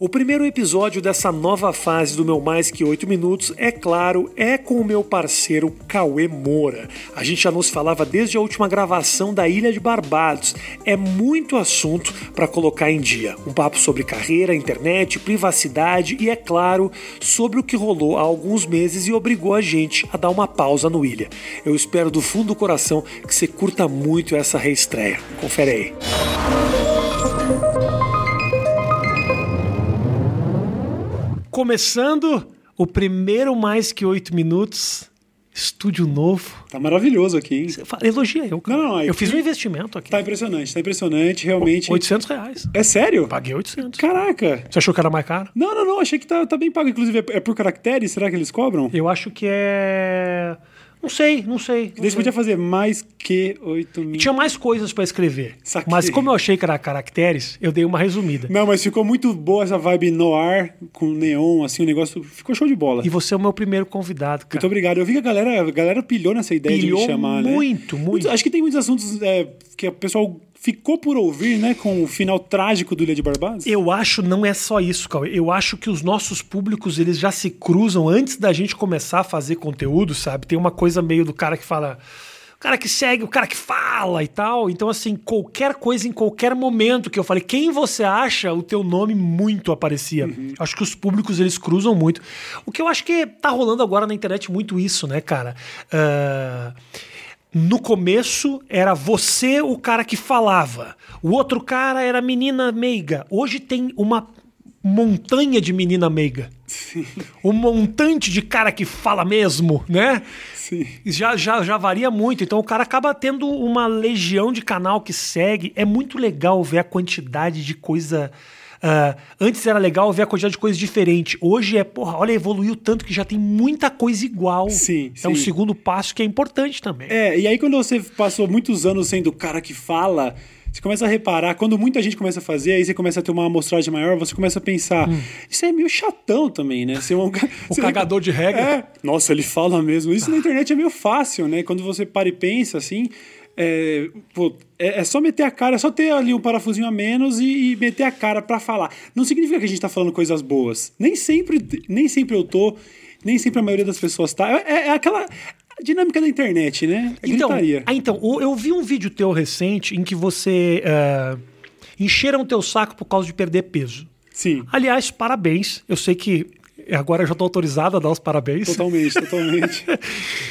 O primeiro episódio dessa nova fase do meu Mais Que Oito Minutos, é claro, é com o meu parceiro Cauê Moura. A gente já não se falava desde a última gravação da Ilha de Barbados. É muito assunto para colocar em dia. Um papo sobre carreira, internet, privacidade e, é claro, sobre o que rolou há alguns meses e obrigou a gente a dar uma pausa no Ilha. Eu espero do fundo do coração que você curta muito essa reestreia. Confere aí. Começando o primeiro mais que oito minutos. Estúdio novo. Tá maravilhoso aqui, hein? Fala- Elogia eu, cara. Não, não, é eu fiz um investimento aqui. Tá impressionante, tá impressionante, realmente. 800 reais. É sério? Paguei 800. Caraca! Você achou que era mais caro? Não, não, não, achei que tá, tá bem pago. Inclusive, é é por caracteres? Será que eles cobram? Eu acho que é. Não sei, não sei. não Daí você podia fazer mais que 8 mil. Tinha mais coisas pra escrever. Saquei. Mas como eu achei que era caracteres, eu dei uma resumida. Não, mas ficou muito boa essa vibe no ar, com neon, assim, o negócio ficou show de bola. E você é o meu primeiro convidado, cara. Muito obrigado. Eu vi que a galera, a galera pilhou nessa ideia Pilhou de me chamar, né? muito, muito. Muitos- Acho que tem muitos assuntos é, que o pessoal ficou por ouvir, né? Com o final trágico do Ilha de Barbados. Eu acho não é só isso, Cauê. Eu acho que os nossos públicos eles já se cruzam antes da gente começar a fazer conteúdo, sabe? Tem uma coisa meio do cara que fala. O cara que segue, o cara que fala e tal. Então, assim, qualquer coisa em qualquer momento que eu falei, quem você acha, o teu nome muito aparecia. Acho que os públicos eles cruzam muito. O que eu acho que tá rolando agora na internet muito isso, né, cara? Ah, no começo era você o cara que falava, o outro cara era a menina meiga. Hoje tem uma montanha de menina meiga. Um montante de cara que fala mesmo, né? Sim. Já, já, já varia muito. Então o cara acaba tendo uma legião de canal que segue. É muito legal ver a quantidade de coisa. Ah, antes era legal ver a quantidade de coisa diferente. Hoje é, porra, olha, evoluiu tanto que já tem muita coisa igual. Sim, É um sim. segundo passo que é importante também. É, e aí quando você passou muitos anos sendo o cara que fala, você começa a reparar, quando muita gente começa a fazer, aí você começa a ter uma amostragem maior, você começa a pensar, isso é meio chatão também, né? Ser um, ca- Hum. O ser- cagador de regra. É, nossa, ele fala mesmo. Isso na internet é meio fácil, né? Quando você para e pensa assim, é, pô, é, é só meter a cara, é só ter ali um parafusinho a menos e, e meter a cara pra falar. Não significa que a gente tá falando coisas boas. Nem sempre, nem sempre eu tô, nem sempre a maioria das pessoas tá. É, é aquela dinâmica da internet, né? É Então, ah, então, eu vi um vídeo teu recente em que você ah, encheram o teu saco por causa de perder peso. Sim, Aliás, parabéns. Eu sei que agora eu já estou autorizado a dar os parabéns. totalmente, totalmente.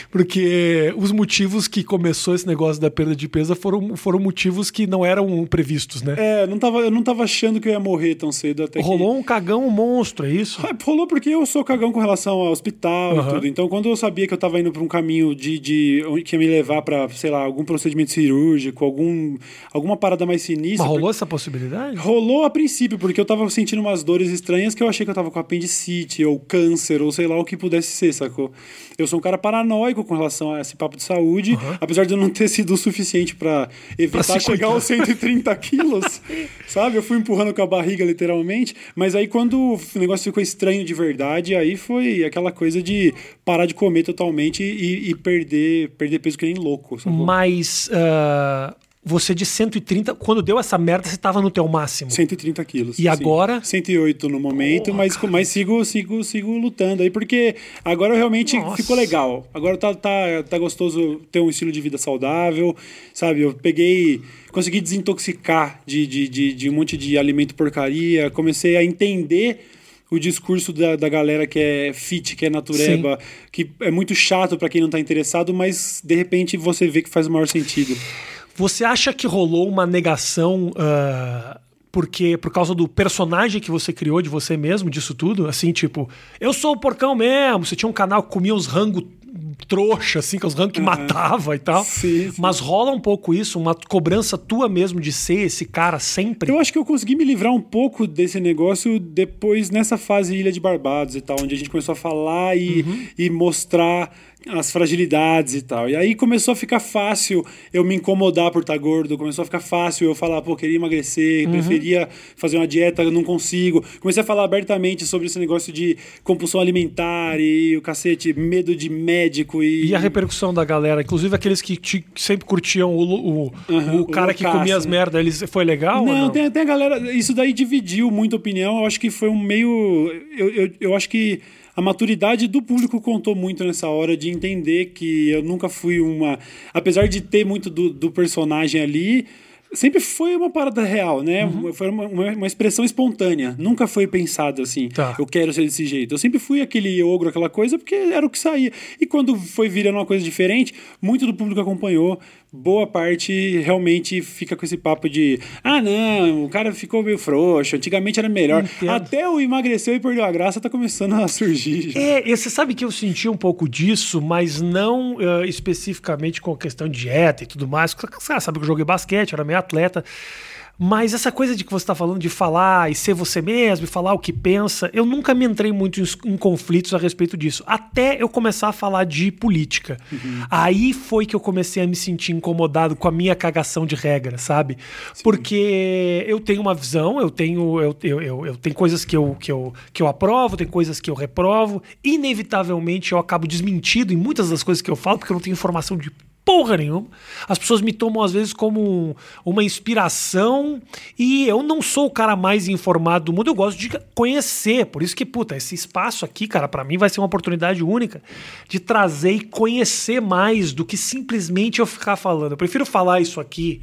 Porque os motivos que começou esse negócio da perda de peso foram, foram motivos que não eram previstos, né? É, não tava, eu não tava achando que eu ia morrer tão cedo até que... Rolou um cagão monstro, é isso? Ah, Rolou porque eu sou cagão com relação ao hospital Aham. e tudo. Então, quando eu sabia que eu tava indo pra um caminho de, de que ia me levar pra, sei lá, algum procedimento cirúrgico, algum, alguma parada mais sinistra. Mas rolou essa possibilidade? Rolou a princípio, porque eu tava sentindo umas dores estranhas que eu achei que eu tava com apendicite, ou câncer, ou sei lá o que pudesse ser, sacou? Eu sou um cara paranoico com relação a esse papo de saúde, apesar de eu não ter sido o suficiente pra evitar se chegar aos 130 quilos, sabe? Eu fui empurrando com a barriga, literalmente. Mas aí, quando o negócio ficou estranho de verdade, aí foi aquela coisa de parar de comer totalmente e, e perder, perder peso que nem louco, sacou? Mas ah, você de 130, quando deu essa merda, você estava no teu máximo. 130 quilos. E sim. agora? 108 no momento, mas, mas sigo, sigo, sigo lutando aí, porque agora realmente Nossa. ficou legal. Agora tá, tá, tá gostoso ter um estilo de vida saudável, sabe? Eu peguei. Consegui desintoxicar de, de, de, de um monte de alimento porcaria, comecei a entender. O discurso da, da galera que é fit, que é natureba, que é muito chato pra quem não tá interessado, mas de repente você vê que faz o maior sentido. Você acha que rolou uma negação ah, porque por causa do personagem que você criou de você mesmo, disso tudo? Assim, tipo, eu sou o porcão mesmo. Você tinha um canal que comia os rangos trouxa, assim, que os rangos que matava e tal. Sim, sim. Mas rola um pouco isso, uma cobrança tua mesmo de ser esse cara sempre. Eu acho que eu consegui me livrar um pouco desse negócio depois nessa fase Ilha de Barbados e tal, onde a gente começou a falar e, Uhum. e mostrar as fragilidades e tal. E aí começou a ficar fácil eu me incomodar por estar gordo, começou a ficar fácil eu falar, pô, queria emagrecer, Uhum. preferia fazer uma dieta, eu não consigo. Comecei a falar abertamente sobre esse negócio de compulsão alimentar e o cacete, medo de médico e. E a repercussão da galera, inclusive aqueles que, te- sempre curtiam o, o, Aham, o cara o que comia as né? merdas, eles, foi legal? Não, não? Tem, tem a galera. Isso daí dividiu muito a opinião. Eu acho que foi um meio. Eu, eu, eu acho que a maturidade do público contou muito nessa hora de entender que eu nunca fui uma. Apesar de ter muito do, do personagem ali. Sempre foi uma parada real, né? Uhum. Foi uma, uma, uma expressão espontânea. Nunca foi pensado assim. Tá. Eu quero ser desse jeito. Eu sempre fui aquele ogro, aquela coisa, porque era o que saía. E quando foi virando uma coisa diferente, muito do público acompanhou. Boa parte realmente fica com esse papo de ah, não, o cara ficou meio frouxo, antigamente era melhor. Entendo. Até o emagreceu e perdeu a graça tá começando a surgir. já. É, e você sabe que eu senti um pouco disso, mas não eh, especificamente com a questão de dieta e tudo mais. Você sabe que eu joguei basquete, era meio atleta. Mas essa coisa de que você está falando de falar e ser você mesmo, e falar o que pensa, eu nunca me entrei muito em, em conflitos a respeito disso. Até eu começar a falar de política. Aí foi que eu comecei a me sentir incomodado com a minha cagação de regra, sabe? Porque eu tenho uma visão, eu tenho, eu, eu, eu, eu tenho coisas que eu, que, eu, que eu aprovo, tem coisas que eu reprovo. Inevitavelmente eu acabo desmentido em muitas das coisas que eu falo, porque eu não tenho informação de porra nenhuma. As pessoas me tomam às vezes como um- uma inspiração e eu não sou o cara mais informado do mundo, eu gosto de conhecer. Por isso que, puta, esse espaço aqui, cara, pra mim vai ser uma oportunidade única de trazer e conhecer mais do que simplesmente eu ficar falando. Eu prefiro falar isso aqui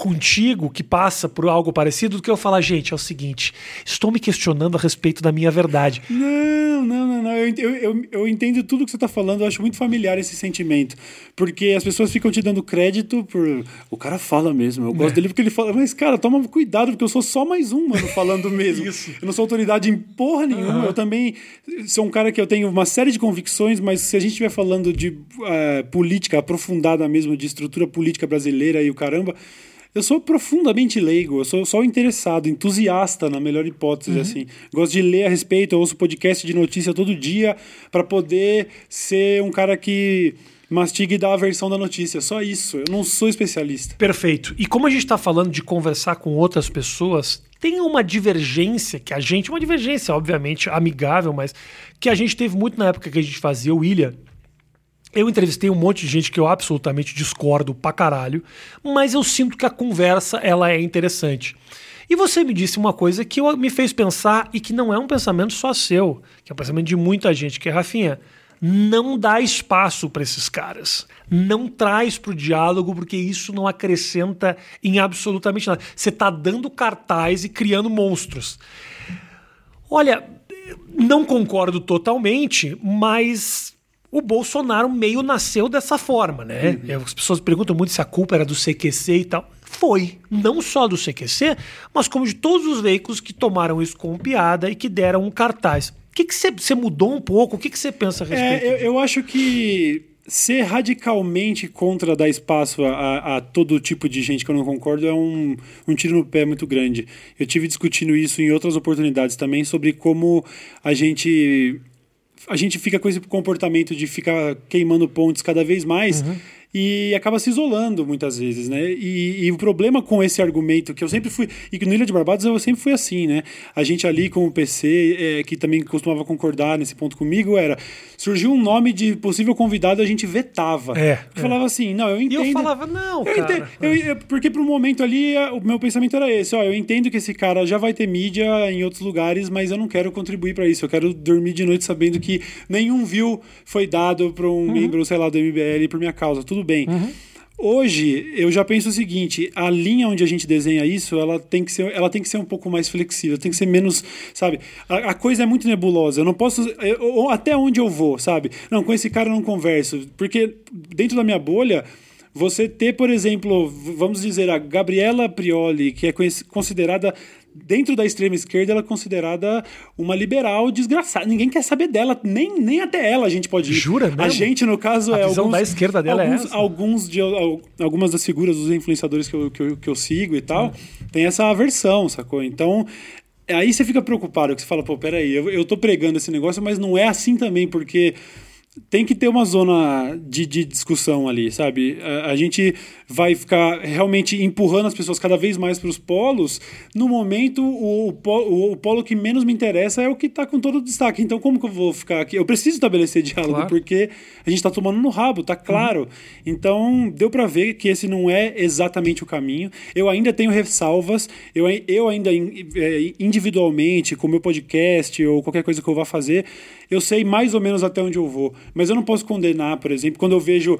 contigo, que passa por algo parecido, do que eu falar, gente, é o seguinte, estou me questionando a respeito da minha verdade. Não, não, não, não. Eu, eu, eu, entendo tudo que você está falando, eu acho muito familiar esse sentimento. Porque as pessoas ficam te dando crédito por. O cara fala mesmo, eu É. gosto dele porque ele fala. Mas, cara, toma cuidado, porque eu sou só mais um, mano, falando mesmo. Isso. Eu não sou autoridade em porra nenhuma. Eu também sou um cara que eu tenho uma série de convicções, mas se a gente estiver falando de eh, política aprofundada mesmo, de estrutura política brasileira e o caramba. Eu sou profundamente leigo, eu sou só interessado, entusiasta, na melhor hipótese, assim. Gosto de ler a respeito, eu ouço podcast de notícia todo dia para poder ser um cara que mastiga e dá a versão da notícia. Só isso, eu não sou especialista. Perfeito. E como a gente está falando de conversar com outras pessoas, tem uma divergência que a gente, uma divergência, obviamente, amigável, mas que a gente teve muito na época que a gente fazia o Ilha. Eu entrevistei um monte de gente que eu absolutamente discordo pra caralho, mas eu sinto que a conversa ela é interessante. E você me disse uma coisa que me fez pensar e que não é um pensamento só seu, que é um pensamento de muita gente, que é Rafinha. Não dá espaço para esses caras. Não traz para o diálogo, porque isso não acrescenta em absolutamente nada. Você está dando cartaz e criando monstros. Olha, não concordo totalmente, mas o Bolsonaro meio nasceu dessa forma, né? As pessoas perguntam muito se a culpa era do CQC e tal. Foi, não só do CQC, mas como de todos os veículos que tomaram isso como piada e que deram um cartaz. O que você mudou um pouco? O que você pensa a respeito? É, eu, eu acho que ser radicalmente contra dar espaço a, a- a todo tipo de gente que eu não concordo é um, um tiro no pé muito grande. Eu tive discutindo isso em outras oportunidades também sobre como a gente a gente fica com esse comportamento de ficar queimando pontes cada vez mais e acaba se isolando muitas vezes, né? E, e o problema com esse argumento que eu sempre fui e que no Ilha de Barbados eu sempre fui assim, né? A gente ali com o PC é, que também costumava concordar nesse ponto comigo era surgiu um nome de possível convidado a gente vetava, É, Porque é. falava assim, não, eu E entendo. eu falava, não, Eu cara. entendo, eu- eu- porque pro momento ali, a- o meu pensamento era esse, ó, eu entendo que esse cara já vai ter mídia em outros lugares, mas eu não quero contribuir para isso. Eu quero dormir de noite sabendo que nenhum view foi dado para um membro, sei lá, do MBL por minha causa. Tudo bem. Hoje, eu já penso o seguinte, a linha onde a gente desenha isso, ela tem que ser, ela tem que ser um pouco mais flexível, tem que ser menos, sabe? A, a coisa é muito nebulosa, eu não posso, eu- até onde eu vou, sabe? Não, com esse cara eu não converso, porque dentro da minha bolha, você ter, por exemplo, vamos dizer, a Gabriela Prioli, que é considerada, dentro da extrema esquerda, ela é considerada uma liberal desgraçada. Ninguém quer saber dela, nem, nem até ela a gente pode ir. Jura A mesmo? gente, no caso, A é visão alguns, da esquerda dela é alguns, essa? alguns de al- algumas das figuras dos influenciadores que eu, que eu, que eu sigo e tal, tem essa aversão, sacou? Então, aí você fica preocupado, que você fala, pô, peraí, eu, eu tô pregando esse negócio, mas não é assim também, porque tem que ter uma zona de, de discussão ali, sabe? A, a, gente vai ficar realmente empurrando as pessoas cada vez mais para os polos. No momento, o, o, o, polo que menos me interessa é o que está com todo o destaque. Então, como que eu vou ficar aqui? Eu preciso estabelecer diálogo, claro. porque a gente está tomando no rabo, tá claro. Uhum. Então, deu para ver que esse não é exatamente o caminho. Eu ainda tenho ressalvas, eu, eu ainda é, individualmente, com o meu podcast ou qualquer coisa que eu vá fazer, eu sei mais ou menos até onde eu vou. Mas eu não posso condenar, por exemplo, quando eu vejo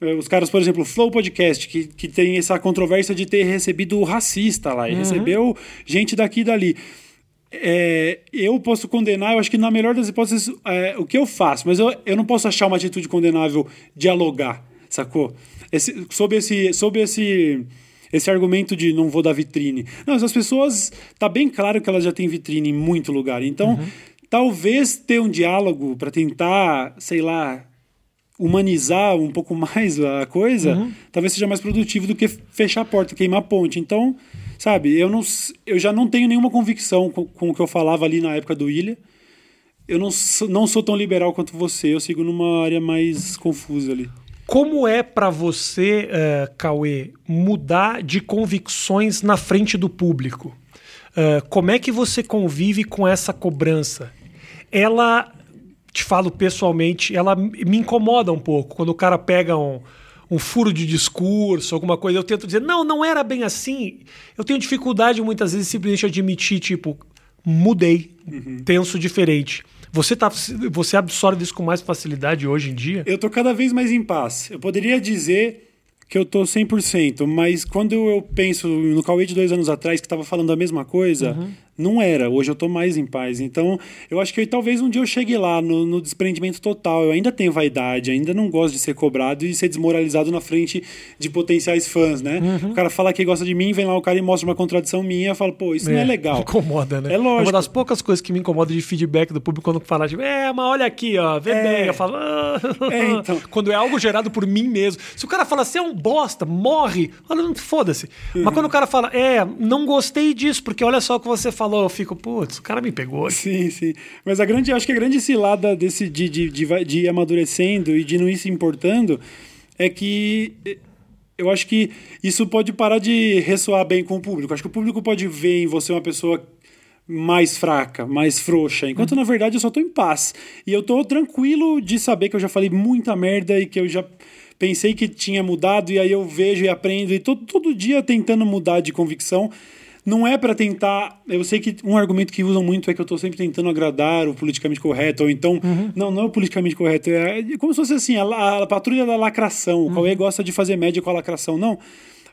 eh, os caras, por exemplo, Flow Podcast, que, que tem essa controvérsia de ter recebido racista lá, e uhum. recebeu gente daqui e dali. É, eu posso condenar, eu acho que na melhor das hipóteses, é, o que eu faço, mas eu, eu não posso achar uma atitude condenável dialogar, sacou? Esse, sob esse, sob esse, esse argumento de não vou dar vitrine. Não, as pessoas, tá bem claro que elas já têm vitrine em muito lugar. Então, uhum. Talvez ter um diálogo para tentar, sei lá, humanizar um pouco mais a coisa, uhum. talvez seja mais produtivo do que fechar a porta, queimar a ponte. Então, sabe, eu, não, eu já não tenho nenhuma convicção com, com o que eu falava ali na época do Ilha. Eu não, não sou tão liberal quanto você, eu sigo numa área mais confusa ali. Como é para você, uh, Cauê, mudar de convicções na frente do público? Uh, como é que você convive com essa cobrança? Ela, te falo pessoalmente, ela me incomoda um pouco. Quando o cara pega um, um furo de discurso, alguma coisa, eu tento dizer, não, não era bem assim. Eu tenho dificuldade muitas vezes simplesmente admitir, tipo, mudei, uhum. penso diferente. Você, tá, você absorve isso com mais facilidade hoje em dia? Eu tô cada vez mais em paz. Eu poderia dizer que eu tô 100%, mas quando eu penso no Cauê de dois anos atrás, que estava falando a mesma coisa, uhum. Não era. Hoje eu tô mais em paz. Então, eu acho que eu, talvez um dia eu chegue lá no, no, desprendimento total. Eu ainda tenho vaidade, ainda não gosto de ser cobrado e ser desmoralizado na frente de potenciais fãs, né? Uhum. O cara fala que gosta de mim, vem lá o cara e mostra uma contradição minha, eu falo, pô, isso é, não é legal. Incomoda, né? É lógico. É uma das poucas coisas que me incomoda de feedback do público quando fala, tipo, é, mas olha aqui, ó, vê é. bem. Eu falo, ah. é, então. quando é algo gerado por mim mesmo. Se o cara fala, você é um bosta, morre morre. Foda-se. Uhum. Mas quando o cara fala, é, não gostei disso, porque olha só o que você falou, eu fico, putz, o cara me pegou. Sim, sim. Mas a grande, acho que a grande cilada desse, de, de, de, de ir amadurecendo e de não ir se importando é que eu acho que isso pode parar de ressoar bem com o público. Acho que o público pode ver em você uma pessoa mais fraca, mais frouxa, enquanto uhum. na verdade eu só tô em paz. E eu tô tranquilo de saber que eu já falei muita merda e que eu já pensei que tinha mudado e aí eu vejo e aprendo e todo, todo dia tentando mudar de convicção. Não é para tentar. Eu sei que um argumento que usam muito é que eu estou sempre tentando agradar o politicamente correto, ou então. Uhum. Não, não é o politicamente correto. É como se fosse assim, a, a, a patrulha da lacração. O uhum. Cauê gosta de fazer média com a lacração. Não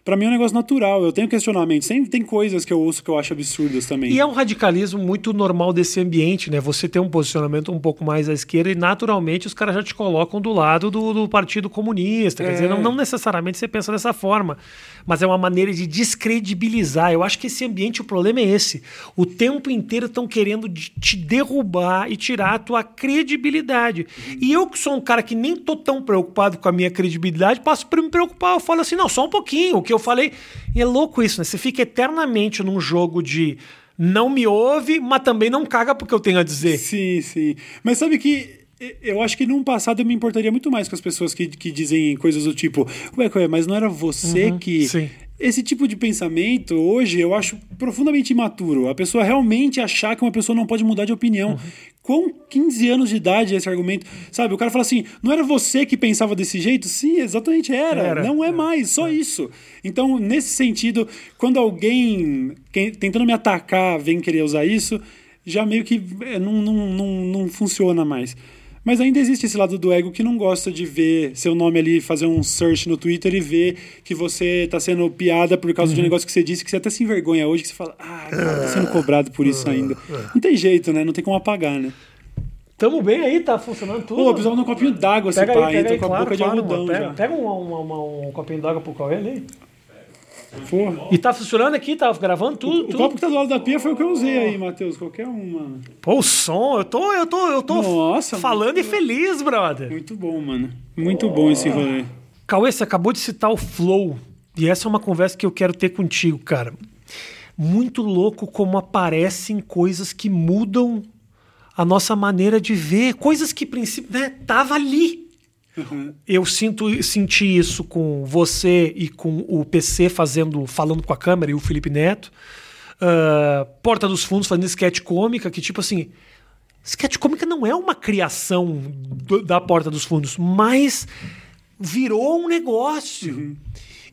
para mim é um negócio natural. Eu tenho questionamento. Sempre tem coisas que eu ouço que eu acho absurdas também. E é um radicalismo muito normal desse ambiente, né? Você tem um posicionamento um pouco mais à esquerda e naturalmente os caras já te colocam do lado do, do Partido Comunista. Quer dizer, não, é. não, necessariamente você pensa dessa forma, mas é uma maneira de descredibilizar. Eu acho que esse ambiente, o problema é esse. O tempo inteiro estão querendo te derrubar e tirar a tua credibilidade. E eu que sou um cara que nem tô tão preocupado com a minha credibilidade, passo para me preocupar. Eu falo assim, não, só um pouquinho. O que eu falei. E é louco isso, né? Você fica eternamente num jogo de não me ouve, mas também não caga porque eu tenho a dizer. Sim, sim. Mas sabe que eu acho que num passado eu me importaria muito mais com as pessoas que, que dizem coisas do tipo, ué, ué mas não era você uhum, que. Sim. Esse tipo de pensamento, hoje, eu acho profundamente imaturo. A pessoa realmente achar que uma pessoa não pode mudar de opinião. Uhum. Com 15 anos de idade esse argumento. Sabe, o cara fala assim: não era você que pensava desse jeito? Sim, exatamente era. era. Não é, é mais, só é. isso. Então, nesse sentido, quando alguém quem, tentando me atacar vem querer usar isso, já meio que é, não, não, não, não funciona mais. Mas ainda existe esse lado do ego que não gosta de ver seu nome ali, fazer um search no Twitter e ver que você tá sendo piada por causa uhum. de um uhum. negócio que você disse, que você até se envergonha hoje, que você fala, ah, cara, tá sendo cobrado por isso ainda. Não tem jeito, né? Não tem como apagar, né? Tamo bem aí, tá funcionando tudo. Pô, precisava de um copinho d'água, esse pai, aí, tô com a boca claro, de algodão pega, já. Pega um, um, um copinho d'água pro Cauê ali. Porra. E tá funcionando aqui, tá gravando tudo. O, tudo. o copo que tá do lado da pia foi o que eu usei aí, Matheus. Qualquer um, mano. Pô, o som, eu tô, eu tô, eu tô Nossa, falando e feliz, brother. Muito bom, mano. Muito oh. bom esse rolê. Cauê, você acabou de citar o Flow. E essa é uma conversa que eu quero ter contigo, cara. Muito louco como aparecem coisas que mudam a nossa maneira de ver, coisas que, princípio, né, tava ali. Eu sinto senti isso com você e com o PC fazendo, falando com a câmera e o Felipe Neto. Uh, Porta dos Fundos fazendo sketch cômica, que tipo assim, sketch cômica não é uma criação do, da Porta dos Fundos, mas virou um negócio. Uhum.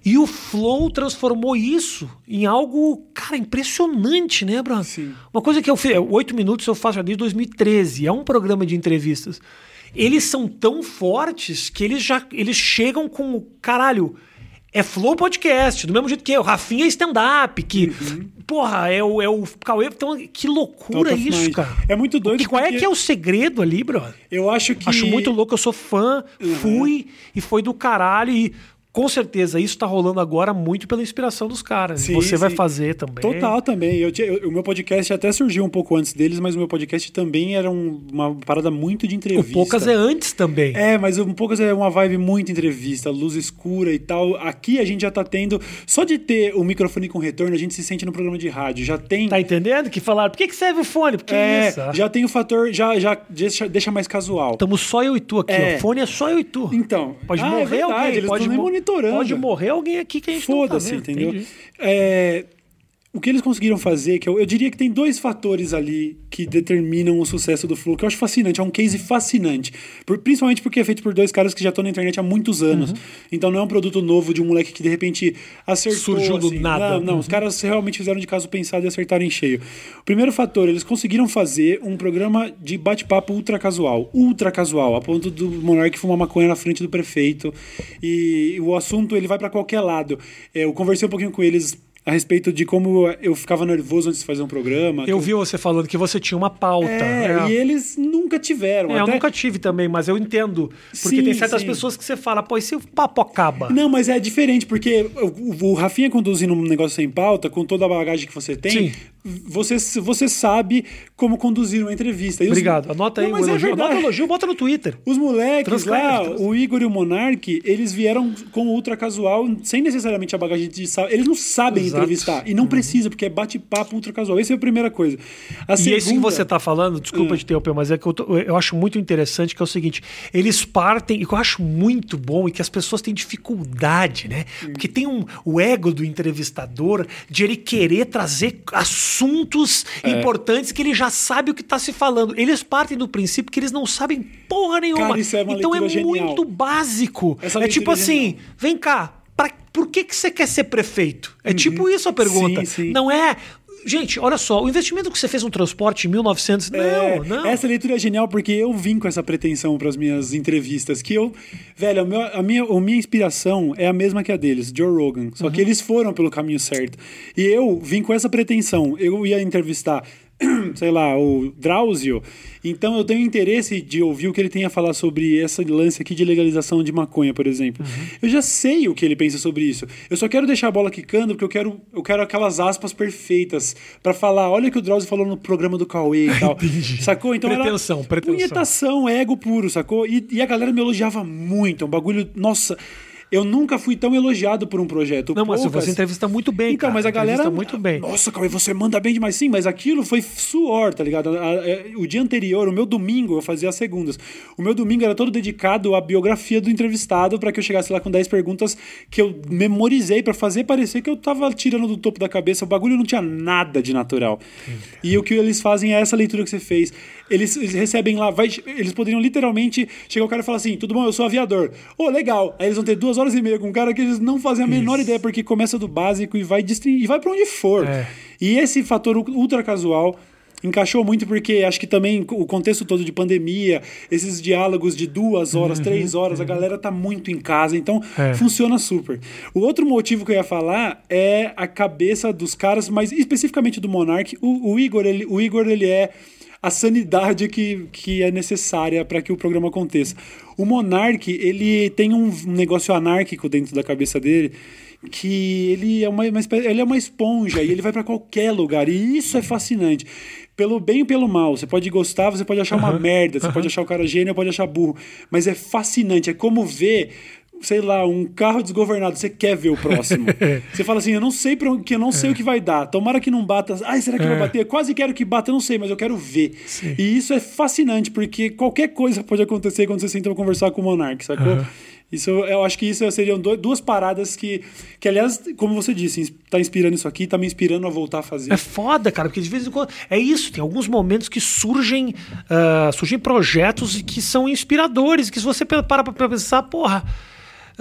E o Flow transformou isso em algo, cara, impressionante, né? Sim. Uma coisa que eu fiz, oito minutos eu faço já desde 2013, é um programa de entrevistas. Eles são tão fortes que eles já eles chegam com o caralho. É Flow Podcast, do mesmo jeito que é o Rafinha Stand-Up, que, Uhum. porra, é o, é o Cauê. Então, que loucura of isso, mind. cara. É muito doido Que, qual é porque- que é o segredo ali, brother? Eu acho que. Acho muito louco, eu sou fã, Uhum. fui e foi do caralho. E com certeza isso tá rolando agora muito pela inspiração dos caras. Sim, Você vai sim. fazer também. Total também. Eu, tinha- eu- o meu podcast até surgiu um pouco antes deles, mas o meu podcast também era um- uma parada muito de O entrevista. Poucas é antes também. É, mas um pouco é uma vibe muito entrevista, luz escura e tal. Aqui a gente já tá tendo. Só de ter o microfone com retorno, a gente se sente no programa de rádio. Já tem. Tá entendendo? Que falaram, por que, que serve o fone? Porque é, isso. ah. já tem o fator, já, já deixa, deixa mais casual. Estamos só eu e tu aqui, É. ó. Fone é só eu e tu. Então, Pode ah, é morrer verdade, alguém. eles pode estão nem mo- monitorando. Pode morrer alguém aqui que a gente Foda-se, não tá entendeu? É, o que eles conseguiram fazer, que eu, eu diria que tem dois fatores ali que determinam o sucesso do Flow, que eu acho fascinante, é um case fascinante. Por- principalmente porque é feito por dois caras que já estão na internet há muitos anos. Uhum. Então não é um produto novo de um moleque que de repente acertou. Surgiu do assim. nada. Não, não, os Uhum. caras realmente fizeram de caso pensado e acertaram em cheio. O primeiro fator, eles conseguiram fazer um programa de bate-papo ultra casual. Ultra casual, a ponto do Monark fumar maconha na frente do prefeito. E o assunto ele vai pra qualquer lado. É, Eu conversei um pouquinho com eles a respeito de como eu ficava nervoso antes de fazer um programa. Eu vi você falando que você tinha uma pauta. É, e eles nunca tiveram. É, eu até- nunca tive também, mas eu entendo. Porque Sim, tem certas sim. pessoas que você fala, pô, e se o papo acaba? Não, mas é diferente, porque o, o Rafinha conduzindo um negócio sem pauta, com toda a bagagem que você tem, Sim. Você, você sabe como conduzir uma entrevista. Os- Obrigado. Anota aí Não, o mas é elogio. Anota o elogio, bota no Twitter. Os moleques Transcreve, lá, o Igor e o Monark, eles vieram com o ultra casual, sem necessariamente a bagagem de Eles não sabem Exato. Uhum. entrevistar. E não precisa, porque é bate-papo ultra casual. Essa é a primeira coisa. A E esse que segunda- você tá falando, desculpa Hum. te interromper, mas é que eu, tô- eu acho muito interessante que é o seguinte: eles partem, e que eu acho muito bom, e que as pessoas têm dificuldade, né? Hum. Porque tem um, o ego do entrevistador de ele querer trazer assuntos É. importantes que ele já sabe o que tá se falando. Eles partem do princípio que eles não sabem porra nenhuma. Cara, isso é uma então é genial. muito básico. É tipo é assim: vem cá. Pra, por que, que você quer ser prefeito? É tipo isso a pergunta. Uhum. Sim, sim. Não é. Gente, olha só, o investimento que você fez no transporte em 1900. É, Não, não. Essa leitura é genial porque eu vim com essa pretensão para as minhas entrevistas. Que eu. Velho, a, meu- a minha, a minha inspiração é a mesma que a deles, Joe Rogan. Só que eles foram pelo caminho certo. E eu vim com essa pretensão. Eu ia entrevistar. Sei lá, o Drauzio. Então eu tenho interesse de ouvir o que ele tem a falar sobre essa lance aqui de legalização de maconha, por exemplo. Eu já sei o que ele pensa sobre isso. Eu só quero deixar a bola quicando porque eu quero, eu quero aquelas aspas perfeitas para falar: olha o que o Drauzio falou no programa do Cauê e tal. Entendi. Sacou? Então era Pretensão, pretensão. punhetação, ego puro, sacou? E, e a galera me elogiava muito. É um bagulho. Nossa, eu nunca fui tão elogiado por um projeto. Não, mas Poucas- você entrevista muito bem, então, cara. mas a galera. muito bem. Nossa, Cauê, você manda bem demais. Sim, mas aquilo foi suor, tá ligado? O dia anterior, o meu domingo, eu fazia as segundas. O meu domingo era todo dedicado à biografia do entrevistado para que eu chegasse lá com 10 perguntas que eu memorizei para fazer parecer que eu tava tirando do topo da cabeça. O bagulho não tinha nada de natural. E o que eles fazem é essa leitura que você fez. Eles, eles recebem lá, vai- eles poderiam literalmente chegar o cara e falar assim: tudo bom, eu sou aviador. Ô, legal. Aí eles vão ter duas horas e meia com um cara que eles não fazem a menor Isso. ideia, porque começa do básico e vai e vai para onde for. É. E esse fator ultra casual encaixou muito porque acho que também o contexto todo de pandemia, esses diálogos de duas horas, três horas, a galera tá muito em casa, então Uhum, É. funciona super. O outro motivo que eu ia falar é a cabeça dos caras, mas especificamente do Monark. O, o Igor, ele, o Igor, ele é a sanidade que, que é necessária para que o programa aconteça. O Monark, ele tem um negócio anárquico dentro da cabeça dele que ele é uma, uma ele é uma esponja e ele vai para qualquer lugar e isso é fascinante. Pelo bem e pelo mal, você pode gostar, você pode achar uma merda, você pode achar o cara gênio, pode achar burro, mas é fascinante, é como ver sei lá, um carro desgovernado, você quer ver o próximo. você fala assim, eu não sei para que eu não sei o que vai dar. Tomara que não bata. Ai, será que vai É. bater? Quase quero que bata, eu não sei, mas eu quero ver. Sim. E isso é fascinante, porque qualquer coisa pode acontecer quando você senta pra conversar com o Monark, sacou? Aham. Isso, eu acho que isso seriam duas paradas que, que, aliás, como você disse, ins- tá inspirando isso aqui, tá me inspirando a voltar a fazer. É foda, cara, porque de vez em quando. É isso, tem alguns momentos que surgem, ah, surgem projetos que são inspiradores, que se você para pra pra pensar, porra.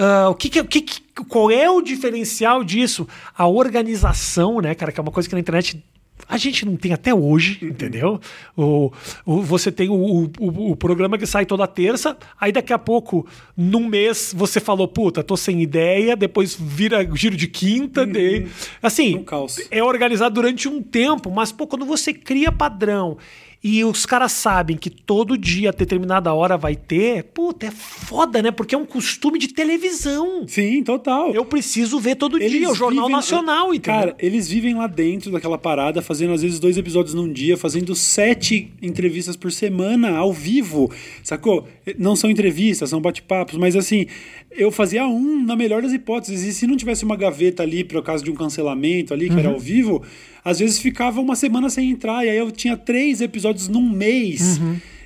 Ah, o que, que, que qual é o diferencial disso? A organização, né, cara, que é uma coisa que na internet a gente não tem até hoje, entendeu? O, o- você tem o, o, o- programa que sai toda terça, aí daqui a pouco, num mês, você falou, puta, tô sem ideia, depois vira giro de quinta, daí- assim, Um é organizado durante um tempo, mas pô, quando você cria padrão e os caras sabem que todo dia, a determinada hora vai ter, puta, é foda, né? Porque é um costume de televisão. Sim, total. Eu preciso ver todo dia, o Jornal vivem- Nacional, entendeu? Cara, eles vivem lá dentro daquela parada, fazendo às vezes dois episódios num dia, fazendo sete entrevistas por semana, ao vivo, sacou? Não são entrevistas, são bate-papos, mas assim, eu fazia um na melhor das hipóteses, e se não tivesse uma gaveta ali por causa de um cancelamento ali, que era ao vivo, às vezes ficava uma semana sem entrar, e aí eu tinha três episódios num mês.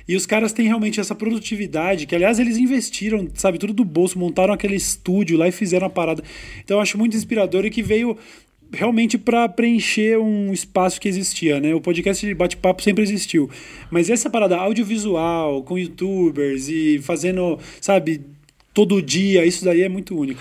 E os caras têm realmente essa produtividade, que aliás eles investiram, sabe, tudo do bolso, montaram aquele estúdio lá e fizeram a parada. Então eu acho muito inspirador e que veio realmente para preencher um espaço que existia, né? O podcast de bate-papo sempre existiu. Mas essa parada audiovisual, com youtubers e fazendo, sabe, todo dia, isso daí é muito único.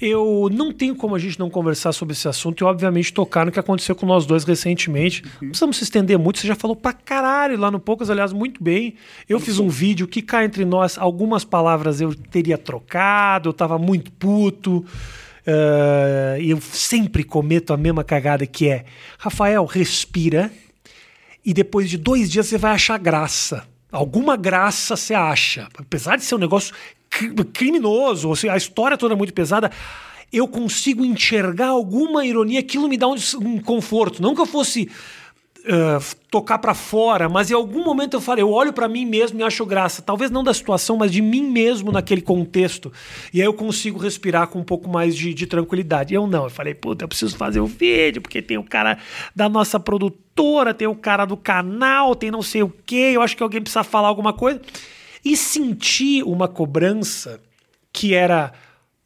Eu não tenho como a gente não conversar sobre esse assunto e, obviamente, tocar no que aconteceu com nós dois recentemente. Não precisamos se estender muito, você já falou pra caralho lá no Poucas, aliás, muito bem. Eu fiz um vídeo que cá entre nós, algumas palavras eu teria trocado, eu tava muito puto. E eu sempre cometo a mesma cagada que é: Rafael, respira e depois de dois dias você vai achar graça. Alguma graça você acha. Apesar de ser um negócio criminoso, seja, a história toda é muito pesada, eu consigo enxergar alguma ironia, aquilo me dá um, um conforto. Não que eu fosse ah, tocar pra fora, mas em algum momento eu falo, eu olho pra mim mesmo e acho graça. Talvez não da situação, mas de mim mesmo naquele contexto. E aí eu consigo respirar com um pouco mais de, de tranquilidade. Eu não, eu falei, puta, eu preciso fazer o vídeo, porque tem o cara da nossa produtora, tem o cara do canal, tem não sei o quê, eu acho que alguém precisa falar alguma coisa. E senti uma cobrança que era,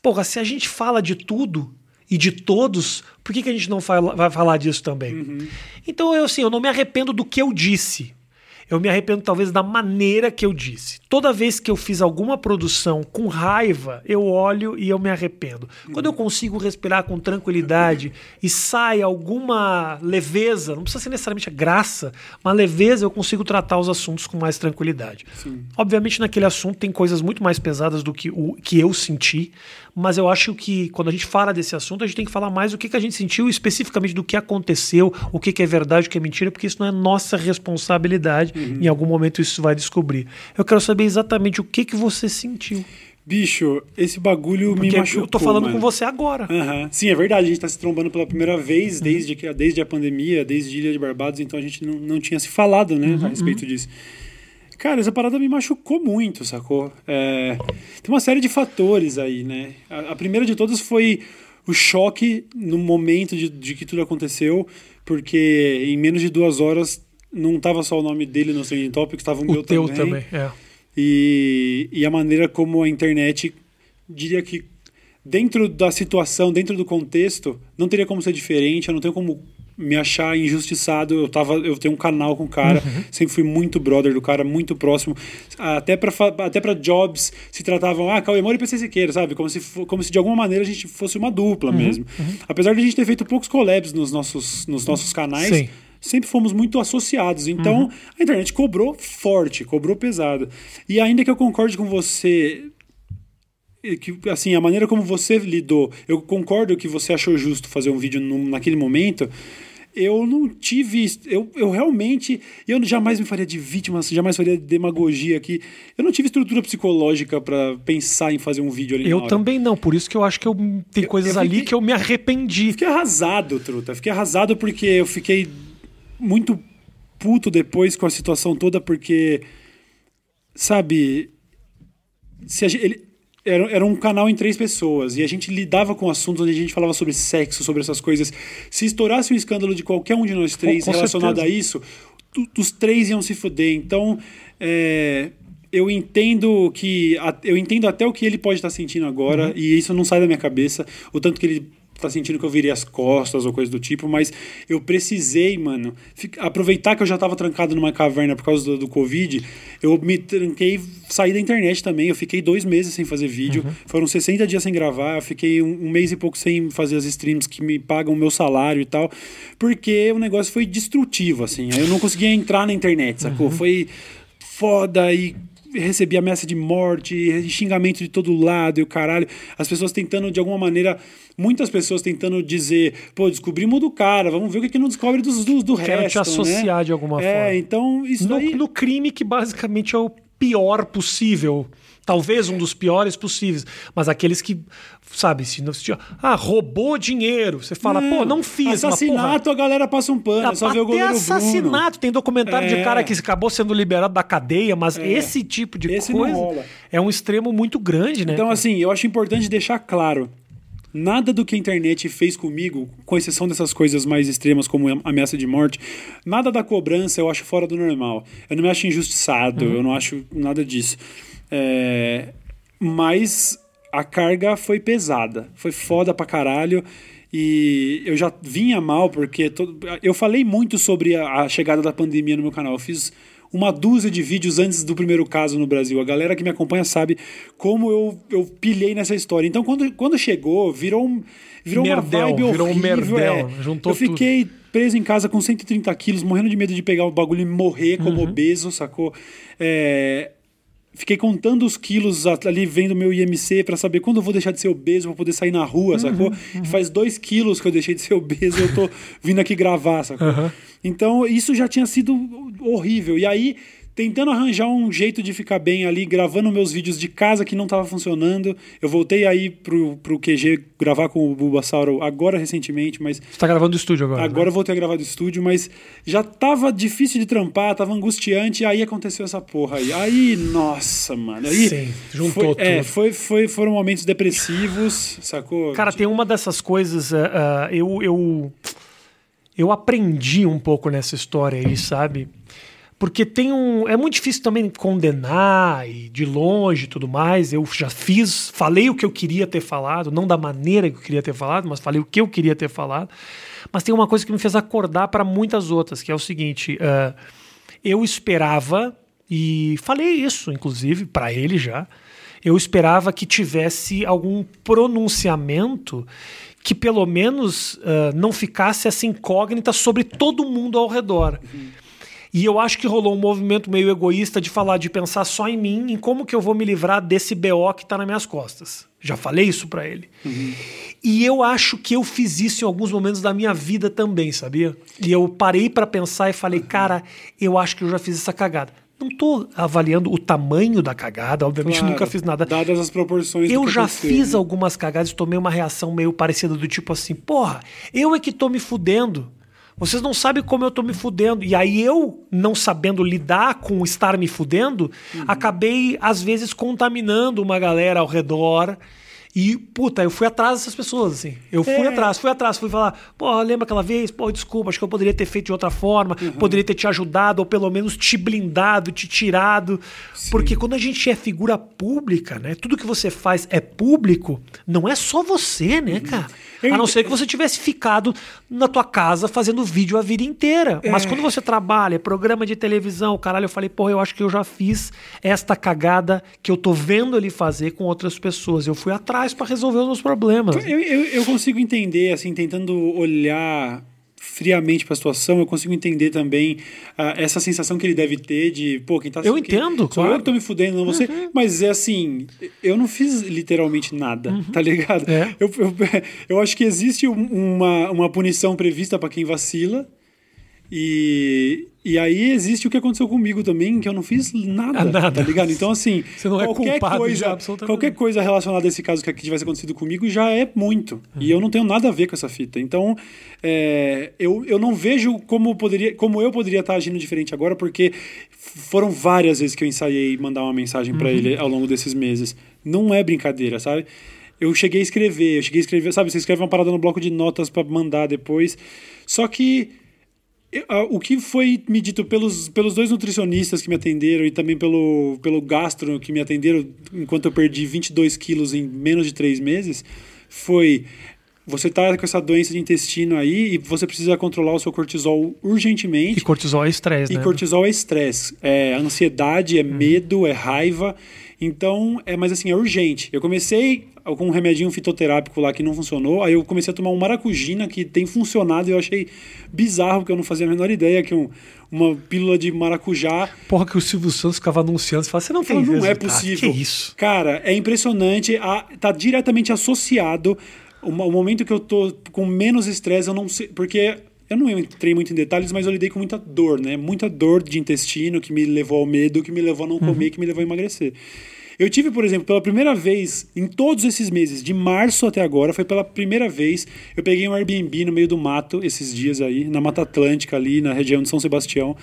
porra, se a gente fala de tudo e de todos, por que, que a gente não fala- vai falar disso também? Então, eu assim, eu não me arrependo do que eu disse. Eu me arrependo talvez da maneira que eu disse. Toda vez que eu fiz alguma produção com raiva, eu olho e eu me arrependo. Quando eu consigo respirar com tranquilidade e sai alguma leveza, não precisa ser necessariamente a graça, uma leveza, eu consigo tratar os assuntos com mais tranquilidade. Obviamente, naquele assunto tem coisas muito mais pesadas do que o que eu senti, mas eu acho que quando a gente fala desse assunto, a gente tem que falar mais do que, que a gente sentiu, especificamente do que aconteceu, o que, que é verdade, o que é mentira, porque isso não é nossa responsabilidade. Em algum momento isso vai descobrir. Eu quero saber exatamente o que, que você sentiu. Bicho, esse bagulho me Porque machucou. eu tô falando mano. com você agora. Aham. Sim, é verdade. A gente tá se trombando pela primeira Uhum. vez desde, que, desde a pandemia, desde Ilha de Barbados, então a gente não, não tinha se falado, né, Uhum, a respeito disso. Cara, essa parada me machucou muito, sacou? É, tem uma série de fatores aí, né? A, a primeira de todas foi o choque no momento de, de que tudo aconteceu, porque em menos de duas horas não tava só o nome dele no Trending Topics, tava o, O meu teu também. também, é. E, e a maneira como a internet, diria que dentro da situação, dentro do contexto, não teria como ser diferente, eu não tenho como me achar injustiçado. Eu, tava, eu tenho um canal com o cara, sempre fui muito brother do cara, muito próximo. Até pra, fa- até pra jobs se tratavam, ah, Cauê Moura e PC Siqueira, sabe? Como se, como se de alguma maneira a gente fosse uma dupla mesmo. Apesar de a gente ter feito poucos collabs nos nossos, nos nossos canais, Sim. sempre fomos muito associados. Então, a internet cobrou forte, cobrou pesado. E ainda que eu concorde com você que assim a maneira como você lidou, eu concordo que você achou justo fazer um vídeo num- naquele momento. Eu não tive, eu, eu realmente, eu jamais me faria de vítima, jamais faria de demagogia aqui. Eu não tive estrutura psicológica pra pensar em fazer um vídeo ali Eu também não, por isso que eu acho que eu, tem coisas eu ali fiquei- que eu me arrependi. Fiquei arrasado, truta. Fiquei arrasado porque eu fiquei muito puto depois com a situação toda, porque, sabe, se a gente, ele, era, era um canal em três pessoas e a gente lidava com assuntos onde a gente falava sobre sexo, sobre essas coisas. Se estourasse um escândalo de qualquer um de nós três com relacionado certeza. a isso, os três iam se fuder. Então, é, eu entendo que eu entendo até o que ele pode estar sentindo agora Uhum. e isso não sai da minha cabeça, o tanto que ele tá sentindo que eu virei as costas ou coisa do tipo, mas eu precisei, mano, aproveitar que eu já tava trancado numa caverna por causa do, do Covid, eu me tranquei, saí da internet também, eu fiquei dois meses sem fazer vídeo, foram 60 dias sem gravar, eu fiquei um, um mês e pouco sem fazer as streams que me pagam o meu salário e tal, porque o negócio foi destrutivo, assim, eu não conseguia entrar na internet, sacou? Foi foda e recebi ameaça de morte, xingamento de todo lado e o caralho. As pessoas tentando, de alguma maneira, muitas pessoas tentando dizer, pô, descobrimos do cara, vamos ver o que, que não descobre dos, do, do Quero resto. te associar né? de alguma é, forma. então isso No, aí. no crime que basicamente é o pior possível. Talvez um dos piores possíveis. Mas aqueles que, sabe, se não se ah, roubou dinheiro. Você fala, pô, não fiz, mas porra, Assassinato, a galera passa um pano, é só ver o goleiro assassinato. Tem documentário de É. cara que acabou sendo liberado da cadeia, mas esse tipo de Esse coisa é um extremo muito grande, né? Então, assim, eu acho importante deixar claro. Nada do que a internet fez comigo, com exceção dessas coisas mais extremas como ameaça de morte, nada da cobrança eu acho fora do normal. Eu não me acho injustiçado, eu não acho nada disso. É, Mas a carga foi pesada, foi foda pra caralho. E eu já vinha mal, porque todo- eu falei muito sobre a, a chegada da pandemia no meu canal. Eu fiz uma dúzia de vídeos antes do primeiro caso no Brasil. A galera que me acompanha sabe como eu, eu pilhei nessa história. Então, quando, quando chegou, virou, um, virou Merdel, uma vibe virou um horrível. merdel, é. juntou eu fiquei preso em casa com 130 quilos, morrendo de medo de pegar o bagulho e morrer como Uhum. obeso, sacou? É, Fiquei contando os quilos ali, vendo meu IMC pra saber quando eu vou deixar de ser obeso pra poder sair na rua, Uhum, sacou? Faz dois quilos que eu deixei de ser obeso e eu tô vindo aqui gravar, sacou? Então isso já tinha sido horrível. E aí, tentando arranjar um jeito de ficar bem ali, gravando meus vídeos de casa que não tava funcionando, eu voltei aí pro, pro QG gravar com o Bulbasauro agora recentemente, mas Você tá gravando do estúdio agora. Agora né? eu voltei a gravar do estúdio, mas já tava difícil de trampar, tava angustiante, e aí aconteceu essa porra aí. Aí, nossa, mano. Aí Sim, juntou foi, É, tudo. foi, foi, foram momentos depressivos, sacou? Cara, tem uma dessas coisas. ah, eu, eu, eu aprendi um pouco nessa história aí, sabe? Porque tem um. É muito difícil também condenar e de longe e tudo mais. Eu já fiz, falei o que eu queria ter falado, não da maneira que eu queria ter falado, mas falei o que eu queria ter falado. Mas tem uma coisa que me fez acordar para muitas outras, que é o seguinte: ah, eu esperava, e falei isso, inclusive, para ele já. Eu esperava que tivesse algum pronunciamento que pelo menos ah, não ficasse essa incógnita sobre todo mundo ao redor. E eu acho que rolou um movimento meio egoísta de falar, de pensar só em mim, em como que eu vou me livrar desse BO que tá nas minhas costas. Já falei isso pra ele. E eu acho que eu fiz isso em alguns momentos da minha vida também, sabia? E eu parei pra pensar e falei, cara, eu acho que eu já fiz essa cagada. Não tô avaliando o tamanho da cagada, obviamente Claro, nunca fiz nada. Dadas as proporções Eu já aconteceu, fiz né? algumas cagadas e tomei uma reação meio parecida do tipo assim, porra, eu é que tô me fudendo. Vocês não sabem como eu tô me fudendo. E aí eu, não sabendo lidar com estar me fudendo, Uhum. acabei, às vezes, contaminando uma galera ao redor. E, puta, eu fui atrás dessas pessoas, assim. Eu fui É. atrás, fui atrás, fui falar, pô, lembra aquela vez? Pô, desculpa, acho que eu poderia ter feito de outra forma, Uhum. poderia ter te ajudado, ou pelo menos te blindado, te tirado. Porque quando a gente é figura pública, né? Tudo que você faz é público, não é só você, né, cara? Uhum. Eu A não ent- ser que você tivesse ficado na tua casa fazendo vídeo a vida inteira. É. Mas quando você trabalha, programa de televisão, caralho, eu falei, porra, eu acho que eu já fiz esta cagada que eu tô vendo ele fazer com outras pessoas. Eu fui atrás pra resolver os meus problemas. Eu, eu, eu consigo entender, assim, tentando olhar friamente para a situação, eu consigo entender também ah, essa sensação que ele deve ter de, pô, quem tá Eu entendo, claro. eu que tô me fudendo, não você. Mas é assim, eu não fiz literalmente nada, tá ligado? É. Eu, eu, eu acho que existe um- uma, uma punição prevista para quem vacila. E, e aí existe o que aconteceu comigo também, que eu não fiz nada, Ah, nada. tá ligado? Então, assim, Você não é qualquer de coisa, qualquer coisa relacionada a esse caso que tivesse acontecido comigo já é muito. E eu não tenho nada a ver com essa fita. Então, é, eu, eu não vejo como, poderia, como eu poderia estar agindo diferente agora, porque foram várias vezes que eu ensaiei mandar uma mensagem pra ele ao longo desses meses. Não é brincadeira, sabe? Eu cheguei a escrever, eu cheguei a escrever, sabe? Você escreve uma parada no bloco de notas para mandar depois. Só que o que foi me dito pelos, pelos dois nutricionistas que me atenderam e também pelo, pelo gastro que me atenderam enquanto eu perdi 22 quilos em menos de três meses foi você está com essa doença de intestino aí e você precisa controlar o seu cortisol urgentemente. E cortisol é estresse, né? E cortisol é estresse. É ansiedade, é uhum. medo, é raiva. Então, é, mas assim, é urgente. Eu comecei com um remedinho fitoterápico lá que não funcionou, aí eu comecei a tomar um maracujina que tem funcionado e eu achei bizarro, porque eu não fazia a menor ideia que um, uma pílula de maracujá. Porra, que o Silvio Santos ficava anunciando, você fala, você não tem Não é possível. Que isso? Cara, é impressionante, a, tá diretamente associado o, o momento que eu tô com menos estresse, eu não sei, porque eu não entrei muito em detalhes, mas eu lidei com muita dor, né? Muita dor de intestino que me levou ao medo, que me levou a não comer, uhum. que me levou a emagrecer. Eu tive, por exemplo, pela primeira vez em todos esses meses, de março até agora, foi pela primeira vez, eu peguei um Airbnb no meio do mato esses dias aí, na Mata Atlântica ali, na região de São Sebastião.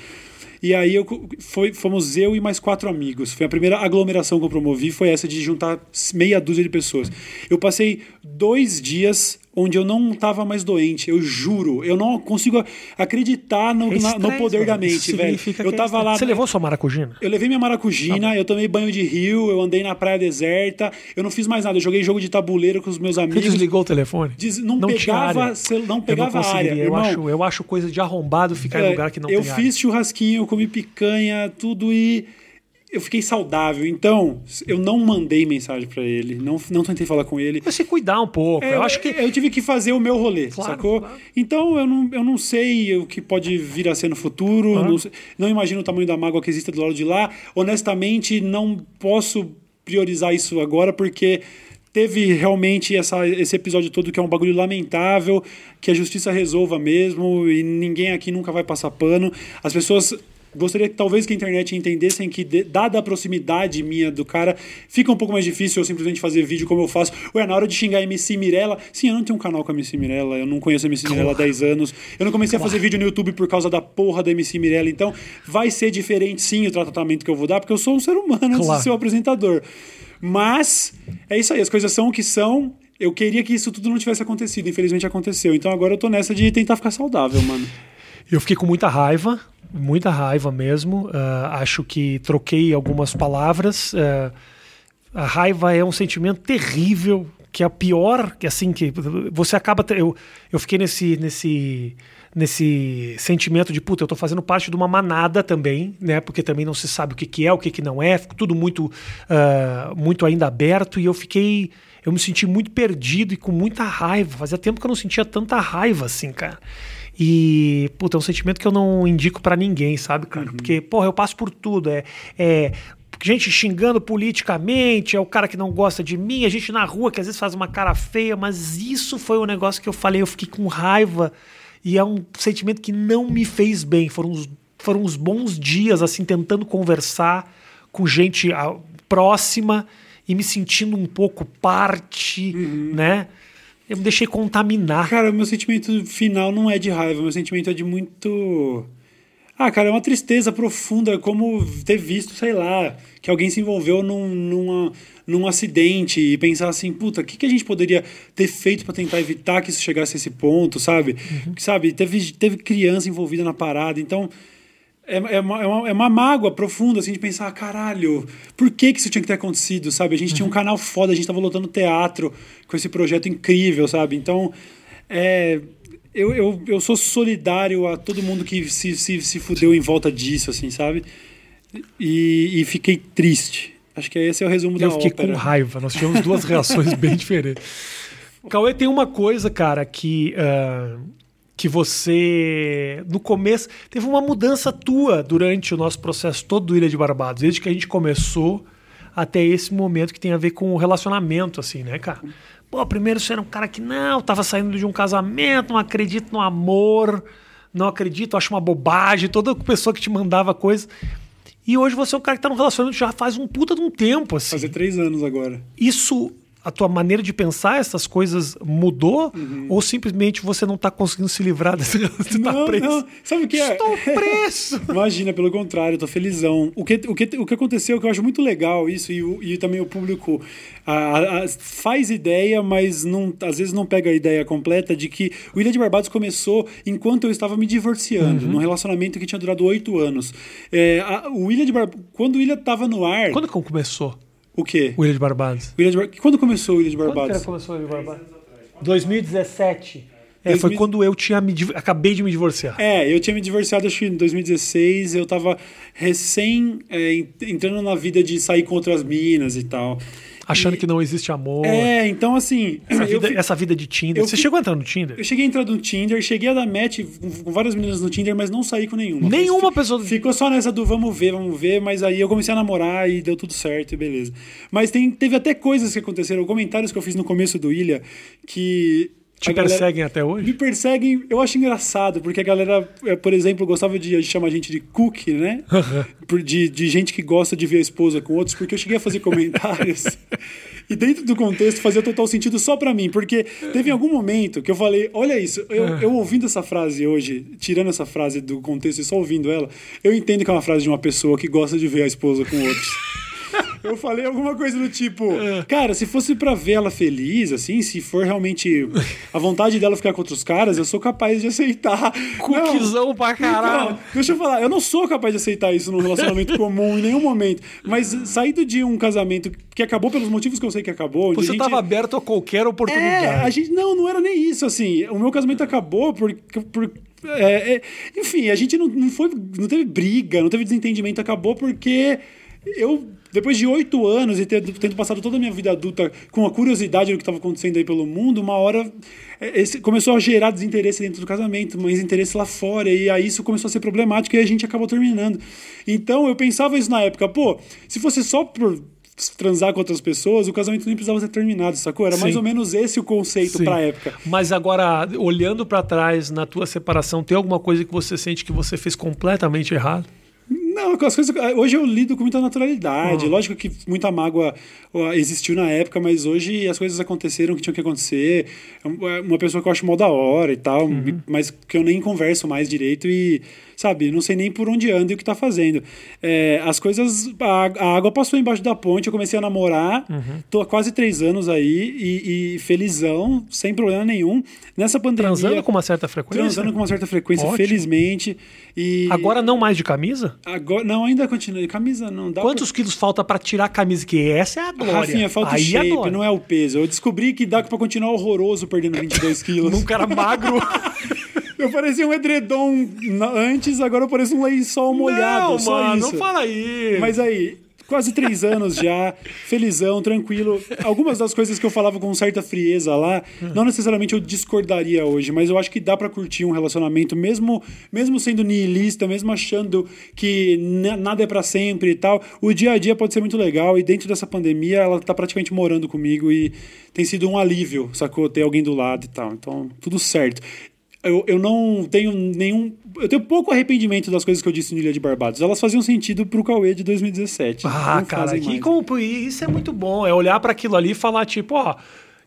E aí eu, foi, fomos eu e mais quatro amigos. Foi a primeira aglomeração que eu promovi, foi essa de juntar meia dúzia de pessoas. Eu passei dois dias onde eu não estava mais doente, eu juro. Eu não consigo acreditar no, é na, no poder da mente, velho. Eu é tava lá. Você levou sua maracujina? Eu levei minha maracujina, tá eu tomei banho de rio, eu andei na praia deserta, eu não fiz mais nada. Eu joguei jogo de tabuleiro com os meus amigos. Você desligou o telefone? Des, não, não, pegava, não pegava eu não área. Eu acho, eu acho coisa de arrombado ficar é, em lugar que não eu tem Eu fiz churrasquinho, eu comi picanha, tudo e eu fiquei saudável. Então, eu não mandei mensagem para ele, não, não tentei falar com ele. Você cuidar um pouco. É, eu acho que eu tive que fazer o meu rolê, claro, sacou? Claro. Então, eu não, eu não sei o que pode vir a ser no futuro, claro. não, não imagino o tamanho da mágoa que existe do lado de lá. Honestamente, não posso priorizar isso agora porque teve realmente essa, esse episódio todo que é um bagulho lamentável, que a justiça resolva mesmo e ninguém aqui nunca vai passar pano. As pessoas gostaria que talvez que a internet entendessem que, dada a proximidade minha do cara, fica um pouco mais difícil eu simplesmente fazer vídeo como eu faço. Ué, na hora de xingar a MC Mirella, sim, eu não tenho um canal com a MC Mirella, eu não conheço a MC Mirella há 10 anos, eu não comecei a fazer vídeo no YouTube por causa da porra da MC Mirella, então vai ser diferente sim o tratamento que eu vou dar, porque eu sou um ser humano antes claro. de ser um apresentador. Mas é isso aí, as coisas são o que são. Eu queria que isso tudo não tivesse acontecido, infelizmente aconteceu. Então agora eu tô nessa de tentar ficar saudável, mano. Eu fiquei com muita raiva, muita raiva mesmo. Uh, acho que troquei algumas palavras. Uh, a raiva é um sentimento terrível, que é a pior, que assim que você acaba eu eu fiquei nesse nesse nesse sentimento de puta, eu tô fazendo parte de uma manada também, né? Porque também não se sabe o que, que é, o que, que não é, tudo muito uh, muito ainda aberto e eu fiquei eu me senti muito perdido e com muita raiva. Fazia tempo que eu não sentia tanta raiva assim, cara. E, puta, é um sentimento que eu não indico para ninguém, sabe, cara? Uhum. Porque, porra, eu passo por tudo. É, é gente xingando politicamente, é o cara que não gosta de mim, a gente na rua que às vezes faz uma cara feia, mas isso foi um negócio que eu falei, eu fiquei com raiva e é um sentimento que não me fez bem. Foram uns, foram uns bons dias, assim, tentando conversar com gente ah, próxima e me sentindo um pouco parte, uhum. né? Eu me deixei contaminar. Cara, meu sentimento final não é de raiva, meu sentimento é de muito. Ah, cara, é uma tristeza profunda, como ter visto, sei lá, que alguém se envolveu num, numa, num acidente e pensar assim, puta, o que, que a gente poderia ter feito para tentar evitar que isso chegasse a esse ponto, sabe? Uhum. Sabe, teve, teve criança envolvida na parada, então é, é, uma, é, uma, é uma mágoa profunda, assim, de pensar, caralho, por que, que isso tinha que ter acontecido, sabe? A gente uhum. tinha um uhum. canal foda, a gente tava lotando teatro com esse projeto incrível, sabe? Então, é, eu, eu, eu sou solidário a todo mundo que se, se, se fudeu em volta disso, assim, sabe? E, e fiquei triste. Acho que esse é o resumo eu da ópera. Eu fiquei com raiva, nós tivemos duas reações bem diferentes. Cauê, tem uma coisa, cara, que... Uh que você, no começo, teve uma mudança tua durante o nosso processo todo do Ilha de Barbados, desde que a gente começou até esse momento que tem a ver com o relacionamento, assim, né, cara? Pô, primeiro você era um cara que não, tava saindo de um casamento, não acredito no amor, não acredito, acho uma bobagem, toda pessoa que te mandava coisa. E hoje você é um cara que tá num relacionamento já faz um puta de um tempo, assim. Fazer três anos agora. Isso a tua maneira de pensar essas coisas mudou? Ou simplesmente você não tá conseguindo se livrar desse você tá Não, preso? não. Sabe o que é? Estou preso! Imagina, pelo contrário, tô felizão. O que, o que, o que aconteceu, que eu acho muito legal isso, e, e também o público ah, ah, faz ideia, mas não, às vezes não pega a ideia completa de que o Ilha de Barbados começou enquanto eu estava me divorciando, Uhum. num relacionamento que tinha durado oito anos. É, a- o Ilha de Bar... Quando o Ilha tava no ar. Quando que O quê? o Ilha de Barbados? Ilha de Bar... Quando começou o Ilha de Quando Barbados? que começou o Ilha de Barbados? 2017. É, foi 2000 quando eu tinha me, acabei de me divorciar. É, eu tinha me divorciado acho que em 2016, eu tava recém é, en- entrando na vida de sair com outras minas e tal. Achando E- que não existe amor. É, então assim, essa, vida, fi- essa vida de Tinder. eu Você fi- chegou a entrar no Tinder? eu cheguei a entrar no Tinder, cheguei a dar match com, várias meninas no Tinder, mas não saí com nenhuma. Nenhuma pessoa- Ficou só nessa do vamos ver, vamos ver, mas aí eu comecei a namorar e deu tudo certo e beleza. Mas tem, teve até coisas que aconteceram, comentários que eu fiz no começo do Ilha, que... Te a galera- perseguem até Me hoje? perseguem, eu acho engraçado, porque a galera, é, por exemplo, gostava de chamar a gente de cookie, né? De, de gente que gosta de ver a esposa com outros, porque eu cheguei a fazer comentários. e dentro do contexto fazia total sentido só pra mim, porque teve algum momento que eu falei: olha isso, eu, eu ouvindo essa frase hoje, tirando essa frase do contexto e só ouvindo ela, eu entendo que é uma frase de uma pessoa que gosta de ver a esposa com outros. Eu falei alguma coisa do tipo, cara, se fosse pra ver ela feliz, assim, se for realmente a vontade dela ficar com outros caras, eu sou capaz de aceitar. Cookizão pra caralho. Então, deixa eu falar, eu não sou capaz de aceitar isso num relacionamento comum em nenhum momento. Mas saído de um casamento que acabou pelos motivos que eu sei que acabou. Você gente... estava aberto a qualquer oportunidade. É, a gente não, não era nem isso, assim. O meu casamento acabou porque. Por, é, é, enfim, a gente não, não foi. Não teve briga, não teve desentendimento, acabou porque eu. Depois de oito anos e ter, tendo passado toda a minha vida adulta com a curiosidade do que estava acontecendo aí pelo mundo, uma hora é, esse, começou a gerar desinteresse dentro do casamento, mas interesse lá fora, e aí isso começou a ser problemático e a gente acabou terminando. Então eu pensava isso na época, pô, se fosse só por transar com outras pessoas, o casamento nem precisava ser terminado, sacou? Era mais Sim. ou menos esse o conceito Sim. pra época. Mas agora, olhando pra trás na tua separação, tem alguma coisa que você sente que você fez completamente errado? Não, as coisas. Hoje eu lido com muita naturalidade. Uhum. Lógico que muita mágoa existiu na época, mas hoje as coisas aconteceram que tinham que acontecer. É Uma pessoa que eu acho mal da hora e tal, Uhum. mas que eu nem converso mais direito e, sabe, não sei nem por onde anda e o que tá fazendo. É, as coisas. A, a água passou embaixo da ponte, eu comecei a namorar, Uhum. tô há quase três anos aí e, e felizão, sem problema nenhum. Nessa pandemia. Transando com uma certa frequência? Transando com uma certa frequência, Ótimo. felizmente. E Agora não mais de camisa? Agora, não, ainda continua. Camisa não dá Quantos quilos falta pra tirar a camisa? Que essa é a pra... glória. Rafinha, falta o Aí é a shape, não é o peso. Eu descobri que dá pra continuar horroroso perdendo 22 quilos. Num cara magro. Eu parecia um edredom antes, agora eu pareço um lençol molhado. não, só mano, isso. não fala aí. Mas aí, quase três anos já, felizão, tranquilo. Algumas das coisas que eu falava com certa frieza lá, não necessariamente eu discordaria hoje, mas eu acho que dá pra curtir um relacionamento, mesmo, mesmo sendo niilista, mesmo achando que na- nada é pra sempre e tal. O dia a dia pode ser muito legal e dentro dessa pandemia ela tá praticamente morando comigo e tem sido um alívio, sacou? Ter alguém do lado e tal. Então, tudo certo. Eu, eu não tenho nenhum. Eu tenho pouco arrependimento das coisas que eu disse no Ilha de Barbados. Elas faziam sentido pro Cauê de 2017. Ah, cara, como- isso é muito bom. É olhar pra aquilo ali e falar, tipo, ó,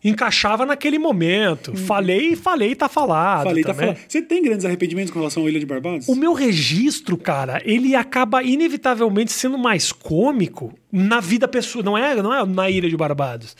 encaixava naquele momento. Falei, falei, tá falado. Uhum. Falei, tá também. falando. Você tem grandes arrependimentos com relação ao Ilha de Barbados? O meu registro, cara, ele acaba inevitavelmente sendo mais cômico na vida pessoal. Não é, não é na Ilha de Barbados.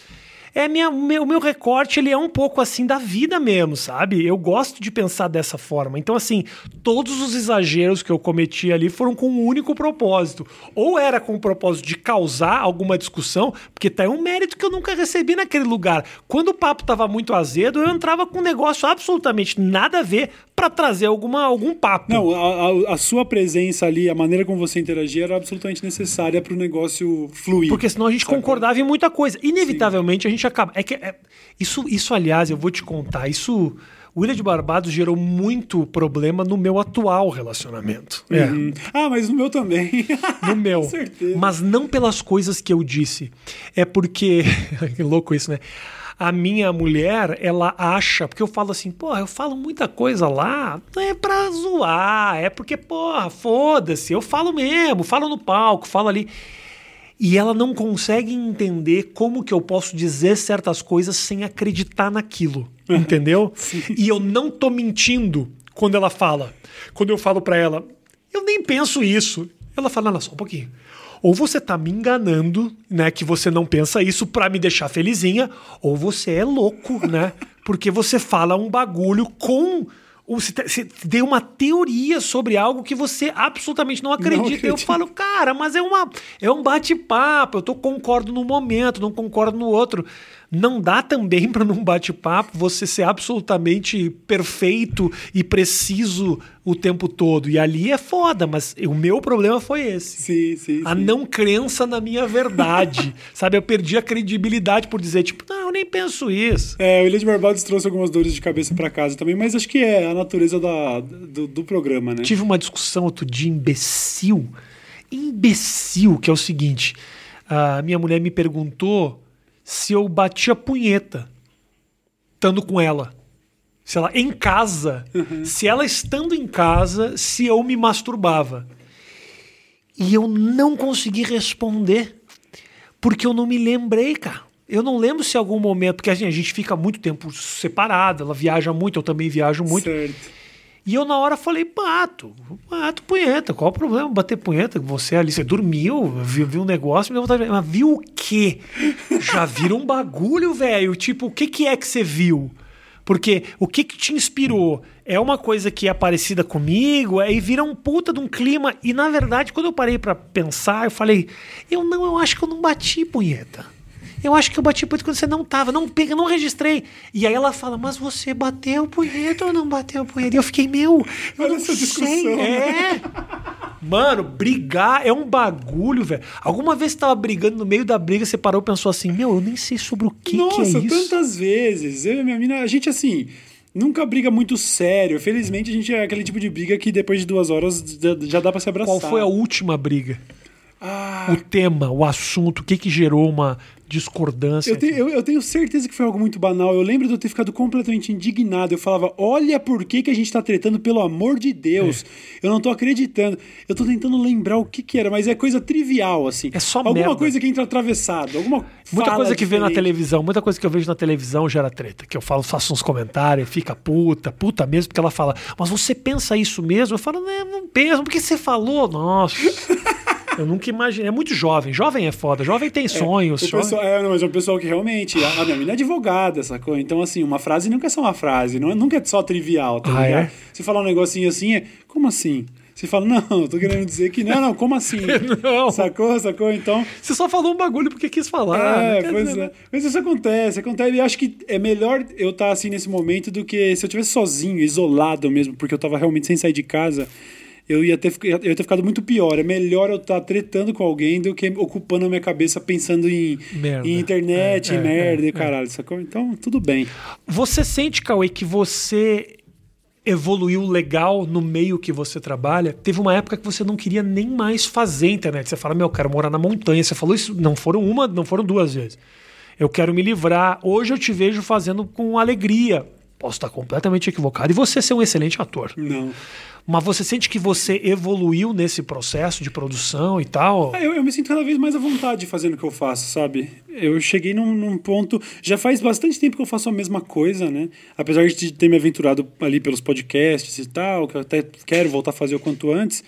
É minha, meu, meu recorte, ele é um pouco assim da vida mesmo, sabe? Eu gosto de pensar dessa forma. Então, assim, todos os exageros que eu cometi ali foram com um único propósito. Ou era com o propósito de causar alguma discussão, porque tá um mérito que eu nunca recebi naquele lugar. Quando o papo tava muito azedo, eu entrava com um negócio absolutamente nada a ver pra trazer alguma, algum papo. Não, a, a- a sua presença ali, a maneira como você interagia era absolutamente necessária pro negócio fluir. Porque senão a gente Sacou? concordava em muita coisa. Inevitavelmente a gente acaba. É que é- isso, isso, aliás, eu vou te contar. Isso. O Ilha de Barbados gerou muito problema no meu atual relacionamento. É, Hum. Ah, mas no meu também. no meu. Com certeza. Mas não pelas coisas que eu disse. É porque. que louco isso, né? A minha mulher, ela acha, porque eu falo assim, porra, eu falo muita coisa lá, não é pra zoar, é porque, porra, foda-se, eu falo mesmo, falo no palco, falo ali. e ela não consegue entender como que eu posso dizer certas coisas sem acreditar naquilo, entendeu? e eu não tô mentindo quando ela fala. Quando eu falo para ela, eu nem penso isso. Ela fala, não, só um pouquinho. Ou você tá me enganando, né, que você não pensa isso para me deixar felizinha, ou você é louco, né? Porque você fala um bagulho com você deu uma teoria sobre algo que você absolutamente não acredita. Não acredito. Eu falo, cara, mas é, uma, é um bate-papo. Eu tô, concordo num momento, não concordo no outro. Não dá também para num bate-papo você ser absolutamente perfeito e preciso o tempo todo. E ali é foda, mas o meu problema foi esse. Sim, sim. A sim. não crença na minha verdade. Sabe? Eu perdi a credibilidade por dizer, tipo, não, eu nem penso isso. É, o de Barbados trouxe algumas dores de cabeça para casa também, mas acho que é a natureza da, do, do programa, né? Tive uma discussão outro dia imbecil. Imbecil, que é o seguinte. A minha mulher me perguntou se eu batia punheta estando com ela. Se ela em casa, uhum. se ela estando em casa, se eu me masturbava. E eu não consegui responder porque eu não me lembrei, cara. Eu não lembro se em algum momento, porque assim, a gente fica muito tempo separado, ela viaja muito, eu também viajo muito. Certo. E eu na hora falei, pato, pato, punheta, qual o problema bater punheta? Você ali, você dormiu, viu, viu um negócio, me deu vontade de... Mas viu o quê? Já viram um bagulho, velho? Tipo, o que, que é que você viu? Porque o que, que te inspirou? É uma coisa que é parecida comigo, aí vira um puta de um clima. E na verdade, quando eu parei para pensar, eu falei, eu não, eu acho que eu não bati punheta. Eu acho que eu bati punheta quando você não tava. Não pega, não registrei. E aí ela fala, mas você bateu punheta ou não bateu punheta? E eu fiquei, meu, eu Olha não essa sei. Discussão, né? É. Mano, brigar é um bagulho, velho. Alguma vez você tava brigando no meio da briga, você parou e pensou assim, meu, eu nem sei sobre o que, Nossa, que é isso. Nossa, tantas vezes. Eu e minha mina, a gente assim nunca briga muito sério. Felizmente a gente é aquele tipo de briga que depois de duas horas já dá para se abraçar. Qual foi a última briga? Ah. O tema, o assunto, o que que gerou uma discordância. Eu tenho, eu, eu tenho, certeza que foi algo muito banal. Eu lembro de eu ter ficado completamente indignado. Eu falava, olha por que, que a gente tá tretando, pelo amor de Deus. É. Eu não tô acreditando. Eu tô tentando lembrar o que que era, mas é coisa trivial, assim. É só Alguma merda. coisa que entra atravessado, alguma Muita coisa que diferente. vê na televisão, muita coisa que eu vejo na televisão gera treta. Que eu falo, faço uns comentários, fica puta, puta mesmo, porque ela fala, mas você pensa isso mesmo? Eu falo, não, não penso, porque você falou, nossa. Eu nunca imaginei. É muito jovem. Jovem é foda. Jovem tem sonhos. É, pessoal, é, mas é um pessoal que realmente. A, a minha menina é advogada, sacou? Então, assim, uma frase nunca é só uma frase. Não, é, nunca é só trivial, tá ah, ligado? É? Você falar um negocinho assim, é. Como assim? Você fala, não, eu tô querendo dizer que não, não, como assim? não. Sacou, sacou? Então. Você só falou um bagulho porque quis falar. É, pois dizer, é. Mas isso acontece, acontece. E acho que é melhor eu estar tá, assim nesse momento do que se eu estivesse sozinho, isolado mesmo, porque eu tava realmente sem sair de casa eu ia, ter, eu ia ter ficado muito pior. É melhor eu estar tá tretando com alguém do que ocupando a minha cabeça pensando em, em internet, é, em é, merda é, e caralho, sacou? Então, tudo bem. Você sente, Cauê, que você evoluiu legal no meio que você trabalha? Teve uma época que você não queria nem mais fazer internet. Você fala, meu, eu quero morar na montanha. Você falou isso, não foram uma, não foram duas vezes. Eu quero me livrar. Hoje eu te vejo fazendo com alegria. Posso estar completamente equivocado. E você ser um excelente ator. Não. Mas você sente que você evoluiu nesse processo de produção e tal? É, eu, eu, me sinto cada vez mais à vontade fazendo o que eu faço, sabe? Eu cheguei num, num, ponto. Já faz bastante tempo que eu faço a mesma coisa, né? Apesar de ter me aventurado ali pelos podcasts e tal, que eu até quero voltar a fazer o quanto antes.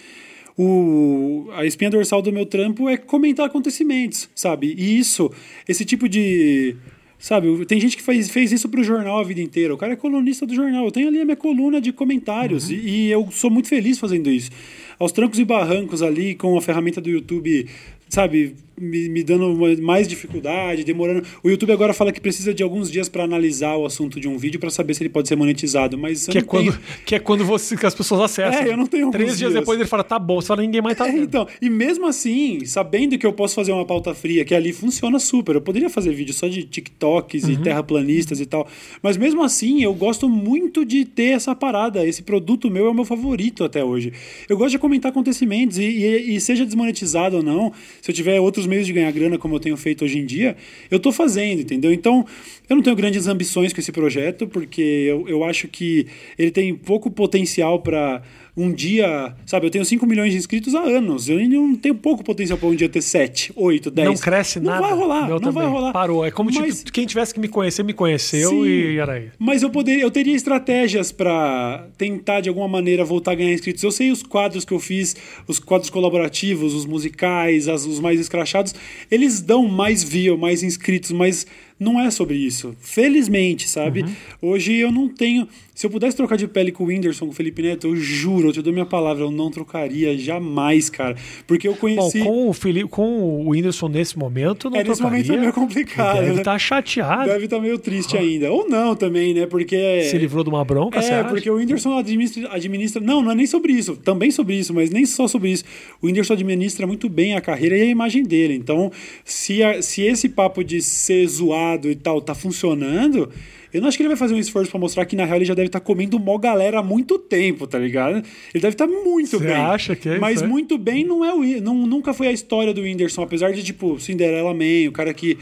O, a espinha dorsal do meu trampo é comentar acontecimentos, sabe? E isso, esse tipo de Sabe, tem gente que faz, fez isso pro jornal a vida inteira. O cara é colunista do jornal. Eu tenho ali a minha coluna de comentários uhum. e, e, eu sou muito feliz fazendo isso. Aos trancos e barrancos ali, com a ferramenta do YouTube, sabe, me, me, dando mais dificuldade, demorando. O YouTube agora fala que precisa de alguns dias para analisar o assunto de um vídeo para saber se ele pode ser monetizado, mas que é quando tenho... que é quando você que as pessoas acessam. É, eu não tenho Três dias, dias, depois ele fala tá bom, você fala ninguém mais tá. É, então, e mesmo assim, sabendo que eu posso fazer uma pauta fria, que ali funciona super, eu poderia fazer vídeo só de TikToks uhum. e terraplanistas e tal, mas mesmo assim eu gosto muito de ter essa parada. Esse produto meu é o meu favorito até hoje. Eu gosto de comentar acontecimentos. E, e, e, seja desmonetizado ou não, se eu tiver outros meios de ganhar grana, como eu tenho feito hoje em dia, eu tô fazendo, entendeu? Então, eu não tenho grandes ambições com esse projeto, porque eu, eu acho que ele tem pouco potencial para um dia, sabe, eu tenho 5 milhões de inscritos há anos. Eu não tenho pouco potencial para um dia ter 7, 8, 10. Não cresce não nada. Não vai rolar, não também. vai rolar. Parou. É como Mas... tipo, quem tivesse que me conhecer, me conheceu Sim. e era aí. Mas eu poderia, eu teria estratégias para tentar de alguma maneira voltar a ganhar inscritos. Eu sei os quadros que eu fiz, os quadros colaborativos, os musicais, as, os mais escrachados, eles dão mais view, mais inscritos, mas não é sobre isso. Felizmente, sabe? Uhum. Hoje eu não tenho. Se eu pudesse trocar de pele com o Whindersson, com o Felipe Neto, eu juro, eu te dou minha palavra, eu não trocaria jamais, cara. Porque eu conheci. Bom, com o, Felipe, com o Whindersson nesse momento, não é, nesse momento é meio complicado. Deve estar né? tá chateado. Deve estar tá meio triste ainda. Ou não também, né? Porque. Se livrou de uma bronca, É, porque o Whindersson administra, administra. Não, não é nem sobre isso. Também sobre isso, mas nem só sobre isso. O Whindersson administra muito bem a carreira e a imagem dele. Então, se, a, se esse papo de ser zoado e tal tá funcionando, eu não acho que ele vai fazer um esforço para mostrar que na real ele já deve estar tá comendo mó galera há muito tempo, tá ligado? Ele deve estar tá muito Você bem. acha que é Mas isso, é? muito bem não é o não, nunca foi a história do Whindersson, apesar de tipo Cinderela Man, o cara que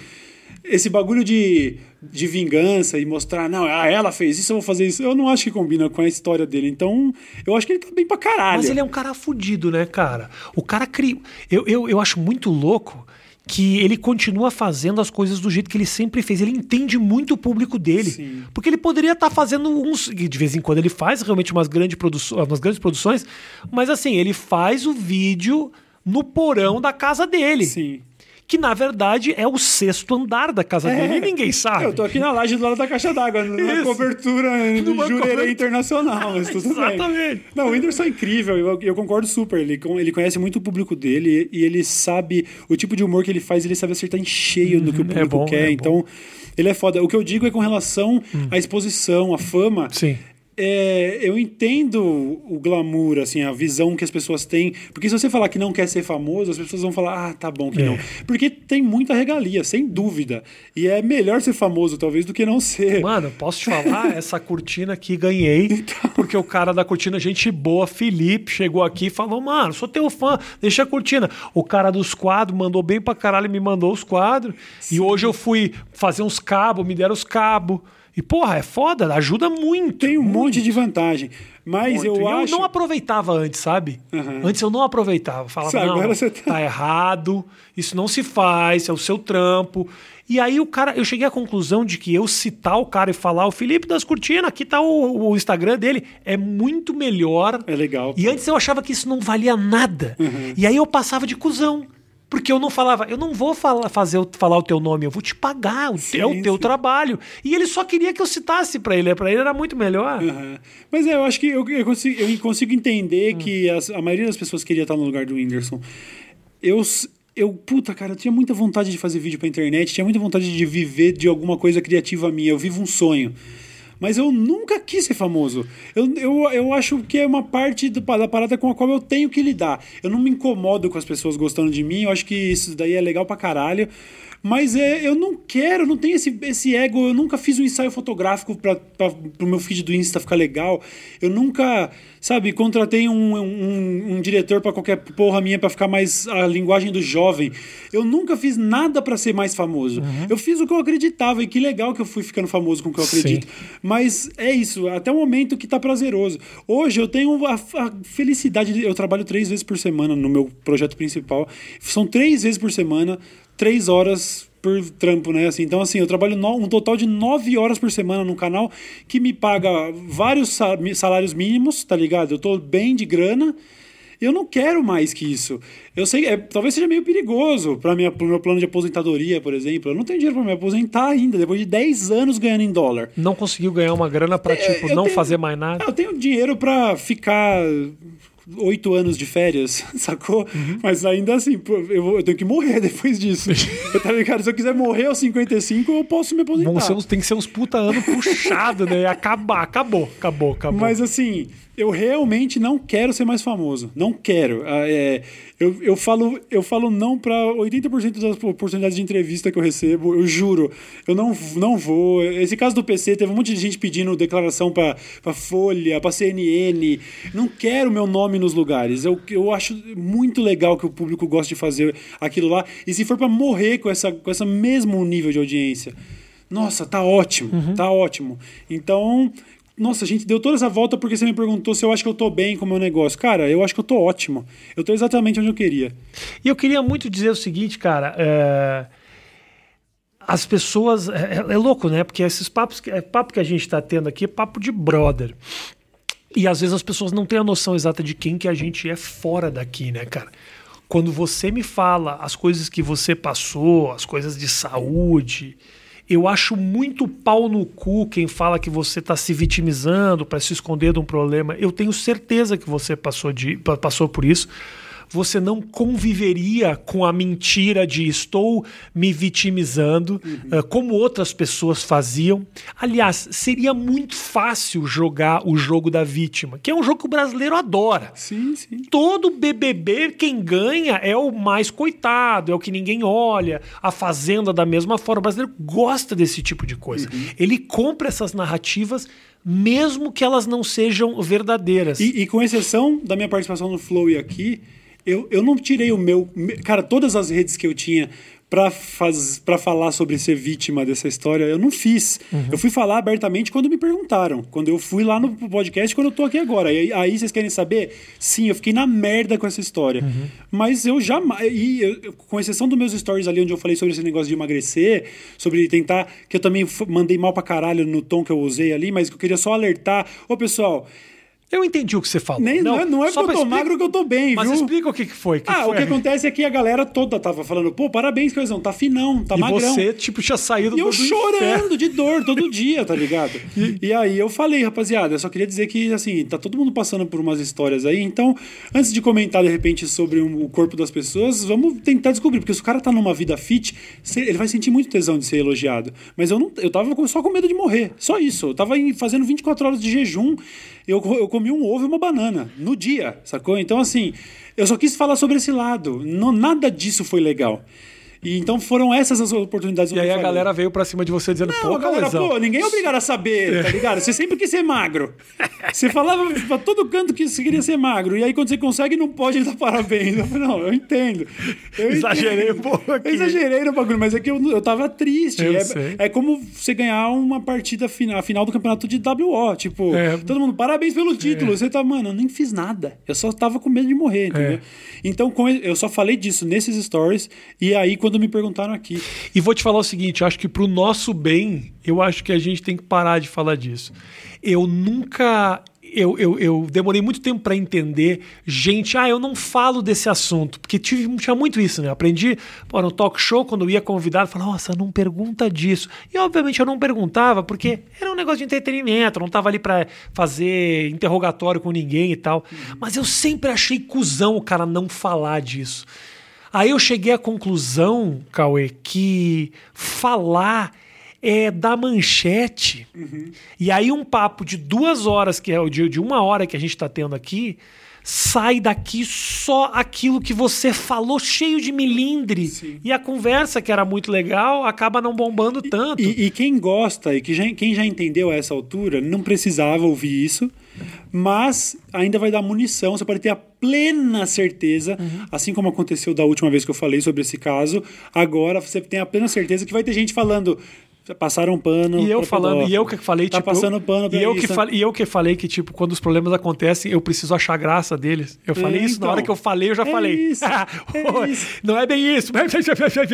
esse bagulho de, de vingança e mostrar, não, ah, ela fez isso, eu vou fazer isso. Eu não acho que combina com a história dele. Então, eu acho que ele tá bem pra caralho. Mas ele é um cara fudido, né, cara? O cara cria. Eu, eu, eu acho muito louco que ele continua fazendo as coisas do jeito que ele sempre fez. Ele entende muito o público dele. Sim. Porque ele poderia estar tá fazendo uns. De vez em quando ele faz realmente umas, grande produ umas grandes produções, mas assim, ele faz o vídeo no porão da casa dele. Sim que na verdade é o sexto andar da casa é. dele e ninguém sabe. Eu tô aqui na laje do lado da caixa d'água, numa cobertura do Jurerê Internacional, mas tudo Exatamente. bem. Não, o Whindersson é incrível, eu, eu, concordo super. Ele, ele conhece muito o público dele e ele sabe o tipo de humor que ele faz, ele sabe acertar em cheio uhum, do que o uhum. público é bom, quer. É então, ele é foda. O que eu digo é com relação hum. à exposição, à fama. Sim é, eu entendo o glamour, assim, a visão que as pessoas têm. Porque se você falar que não quer ser famoso, as pessoas vão falar, ah, tá bom que é. não. Porque tem muita regalia, sem dúvida. E é melhor ser famoso, talvez, do que não ser. Mano, posso te falar? essa cortina aqui ganhei, então... porque o cara da cortina, gente boa, Felipe, chegou aqui e falou, mano, sou teu fã, deixa a cortina. O cara dos quadros mandou bem pra caralho, me mandou os quadros. Sim. E hoje eu fui fazer uns cabos, me deram os cabos. E, porra, é foda, ajuda muito. Tem um muito. monte de vantagem. Mas muito. eu, eu acho. Eu não aproveitava antes, sabe? Uhum. Antes eu não aproveitava. Falava, Sabe, não, você tá... tá errado, isso não se faz, é o seu trampo. E aí o cara, eu cheguei à conclusão de que eu citar o cara e falar, o Felipe das Cortinas, aqui tá o, o Instagram dele, é muito melhor. É legal. E antes eu achava que isso não valia nada. Uhum. E aí eu passava de cuzão. Porque eu não falava, eu não vou falar, fazer, falar o teu nome, eu vou te pagar, o sim, teu, o teu trabalho. E ele só queria que eu citasse para ele, para ele era muito melhor. Uhum. Mas é, eu acho que eu, eu, consigo, eu consigo entender hum. que as, a maioria das pessoas queria estar no lugar do Whindersson. Eu, eu, puta, cara, eu tinha muita vontade de fazer vídeo pra internet, tinha muita vontade de viver de alguma coisa criativa minha. Eu vivo um sonho mas eu nunca quis ser famoso. Eu, eu, eu acho que é uma parte do, da parada com a qual eu tenho que lidar. Eu não me incomodo com as pessoas gostando de mim, eu acho que isso daí é legal pra caralho. Mas é, eu não quero, não tenho esse, esse ego. Eu nunca fiz um ensaio fotográfico para o meu feed do Insta ficar legal. Eu nunca, sabe, contratei um, um, um diretor para qualquer porra minha para ficar mais a linguagem do jovem. Eu nunca fiz nada para ser mais famoso. Uhum. Eu fiz o que eu acreditava e que legal que eu fui ficando famoso com o que eu acredito. Sim. Mas é isso, até o momento que tá prazeroso. Hoje eu tenho a, a felicidade. De, eu trabalho três vezes por semana no meu projeto principal. São três vezes por semana três horas por trampo, né? Assim, então, assim, eu trabalho no, um total de nove horas por semana no canal que me paga vários salários mínimos, tá ligado? Eu tô bem de grana. Eu não quero mais que isso. Eu sei, é, talvez seja meio perigoso para o meu plano de aposentadoria, por exemplo. Eu não tenho dinheiro para me aposentar ainda, depois de 10 anos ganhando em dólar. Não conseguiu ganhar uma grana para, é, tipo, não tenho, fazer mais nada? Eu tenho dinheiro para ficar oito anos de férias, sacou? Uhum. Mas ainda assim, eu, vou, eu, tenho que morrer depois disso. tá ligado? Se eu quiser morrer aos 55, eu posso me aposentar. Vão ser uns, tem que ser uns puta anos puxado, né? Acabar, acabou, acabou, acabou. Mas assim, eu realmente não quero ser mais famoso. Não quero. Ah, é, eu, eu, falo, eu falo não para 80% das oportunidades de entrevista que eu recebo. Eu juro. Eu não, não vou. Esse caso do PC, teve um monte de gente pedindo declaração para Folha, para CNN. Não quero meu nome nos lugares. Eu, eu acho muito legal que o público goste de fazer aquilo lá. E se for para morrer com, essa, com esse mesmo nível de audiência. Nossa, tá ótimo, uhum. tá ótimo. Então, nossa, a gente deu toda essa volta porque você me perguntou se eu acho que eu tô bem com o meu negócio. Cara, eu acho que eu tô ótimo. Eu tô exatamente onde eu queria. E eu queria muito dizer o seguinte, cara. É... As pessoas. É, é, é, louco, né? Porque esses papos. É papo que a gente tá tendo aqui é papo de brother. E às vezes as pessoas não têm a noção exata de quem que a gente é fora daqui, né, cara? Quando você me fala as coisas que você passou, as coisas de saúde, eu acho muito pau no cu quem fala que você está se vitimizando para se esconder de um problema. Eu tenho certeza que você passou, de, passou por isso você não conviveria com a mentira de estou me vitimizando, uhum. uh, como outras pessoas faziam. Aliás, seria muito fácil jogar o jogo da vítima, que é um jogo que o brasileiro adora. Sim, sim. Todo BBB, quem ganha é o mais coitado, é o que ninguém olha. A Fazenda, da mesma forma. O brasileiro gosta desse tipo de coisa. Uhum. Ele compra essas narrativas mesmo que elas não sejam verdadeiras. E, e, com exceção da minha participação no Flow e aqui, eu, eu não tirei o meu. Cara, todas as redes que eu tinha para falar sobre ser vítima dessa história, eu não fiz. Uhum. Eu fui falar abertamente quando me perguntaram. Quando eu fui lá no podcast, quando eu tô aqui agora. E aí vocês querem saber? Sim, eu fiquei na merda com essa história. Uhum. Mas eu jamais. E eu, com exceção dos meus stories ali, onde eu falei sobre esse negócio de emagrecer, sobre tentar. Que eu também mandei mal pra caralho no tom que eu usei ali, mas que eu queria só alertar. Ô, pessoal eu entendi o que você falou. Nem, não, não é, é porque eu tô magro que eu tô bem, mas viu? Explica o que, que foi. Que ah, foi o que acontece é que a galera toda tava falando, pô, parabéns, Coisão, tá finão, tá e magrão. E você, tipo, tinha saído e do E eu chorando de dor todo dia, tá ligado? e... e aí eu falei, rapaziada, eu só queria dizer que, assim, tá todo mundo passando por umas histórias aí, então, antes de comentar, de repente, sobre o corpo das pessoas, vamos tentar descobrir, porque se o cara tá numa vida fit, ele vai sentir muito tesão de ser elogiado. Mas eu não, eu tava só com medo de morrer, só isso. Eu tava fazendo 24 horas de jejum, eu, eu comi um ovo e uma banana no dia, sacou? Então, assim, eu só quis falar sobre esse lado. Não, nada disso foi legal. E então foram essas as oportunidades. E aí a galera veio pra cima de você dizendo, não, pô, galera, pô, ninguém é obrigado a saber, tá ligado? Você sempre quis ser magro. Você falava pra todo canto que você queria ser magro. E aí quando você consegue, não pode dar parabéns. Eu falei, não, eu entendo. Eu exagerei entendo. um pouco aqui. Eu exagerei no bagulho, mas é que eu, eu tava triste. Eu é, é como você ganhar uma partida final, a final do campeonato de WO. Tipo, é. todo mundo, parabéns pelo título. É. Você tá, mano, eu nem fiz nada. Eu só tava com medo de morrer, entendeu? É. Então, eu só falei disso nesses stories. E aí, quando quando me perguntaram aqui. E vou te falar o seguinte: acho que para o nosso bem, eu acho que a gente tem que parar de falar disso. Eu nunca eu, eu, eu, demorei muito tempo para entender gente, ah, eu não falo desse assunto, porque tive, tinha muito isso, né? aprendi pô, no talk show, quando eu ia convidado, falava, nossa, não pergunta disso. E obviamente eu não perguntava, porque era um negócio de entretenimento, não tava ali para fazer interrogatório com ninguém e tal. Mas eu sempre achei cuzão o cara não falar disso. Aí eu cheguei à conclusão, Cauê, que falar é da manchete. Uhum. E aí um papo de duas horas, que é o de, de uma hora que a gente está tendo aqui, sai daqui só aquilo que você falou, cheio de milindre. Sim. E a conversa, que era muito legal, acaba não bombando tanto. E, e quem gosta e que já, quem já entendeu a essa altura, não precisava ouvir isso mas ainda vai dar munição. Você pode ter a plena certeza, uhum. assim como aconteceu da última vez que eu falei sobre esse caso, agora você tem a plena certeza que vai ter gente falando passaram pano. E eu falando, e eu que falei, tá tipo, passando pano e eu que falei, e eu que falei que tipo, quando os problemas acontecem, eu preciso achar graça deles. Eu falei é, isso então, na hora que eu falei, eu já é falei. Isso, é isso. Não é bem isso.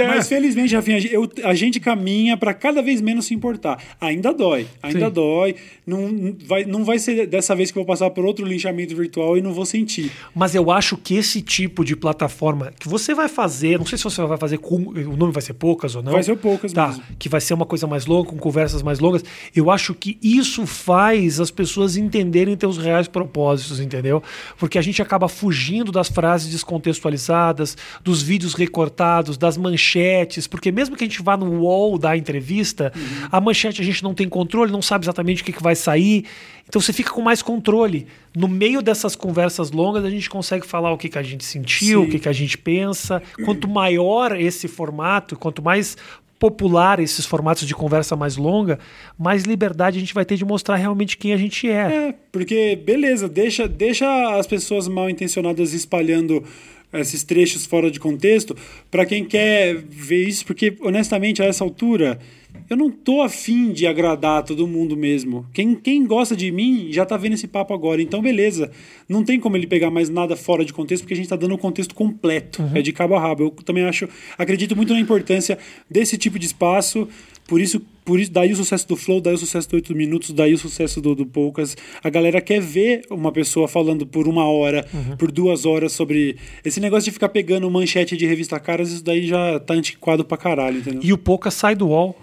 Mas felizmente, Rafinha, eu, a gente caminha para cada vez menos se importar. Ainda dói, ainda Sim. dói. Não vai, não vai ser dessa vez que eu vou passar por outro linchamento virtual e não vou sentir. Mas eu acho que esse tipo de plataforma que você vai fazer, não sei se você vai fazer com o nome vai ser poucas ou não. Vai ser poucas tá, mesmo. Que vai ser uma coisa coisa mais longa, com conversas mais longas. Eu acho que isso faz as pessoas entenderem teus reais propósitos, entendeu? Porque a gente acaba fugindo das frases descontextualizadas, dos vídeos recortados, das manchetes, porque mesmo que a gente vá no wall da entrevista, uhum. a manchete a gente não tem controle, não sabe exatamente o que, que vai sair. Então você fica com mais controle. No meio dessas conversas longas, a gente consegue falar o que, que a gente sentiu, Sim. o que, que a gente pensa. Quanto maior esse formato, quanto mais popular esses formatos de conversa mais longa, mais liberdade a gente vai ter de mostrar realmente quem a gente é. É, porque beleza, deixa, deixa as pessoas mal intencionadas espalhando esses trechos fora de contexto para quem quer ver isso, porque honestamente a essa altura eu não tô afim de agradar todo mundo mesmo. Quem, quem gosta de mim já tá vendo esse papo agora. Então, beleza. Não tem como ele pegar mais nada fora de contexto, porque a gente tá dando o contexto completo. Uhum. É de cabo a rabo. Eu também acho. Acredito muito na importância desse tipo de espaço. Por isso, por isso, daí o sucesso do Flow, daí o sucesso do 8 minutos, daí o sucesso do, do Poucas. A galera quer ver uma pessoa falando por uma hora, uhum. por duas horas sobre. Esse negócio de ficar pegando manchete de revista caras, isso daí já tá antiquado pra caralho, entendeu? E o Poucas sai do UOL.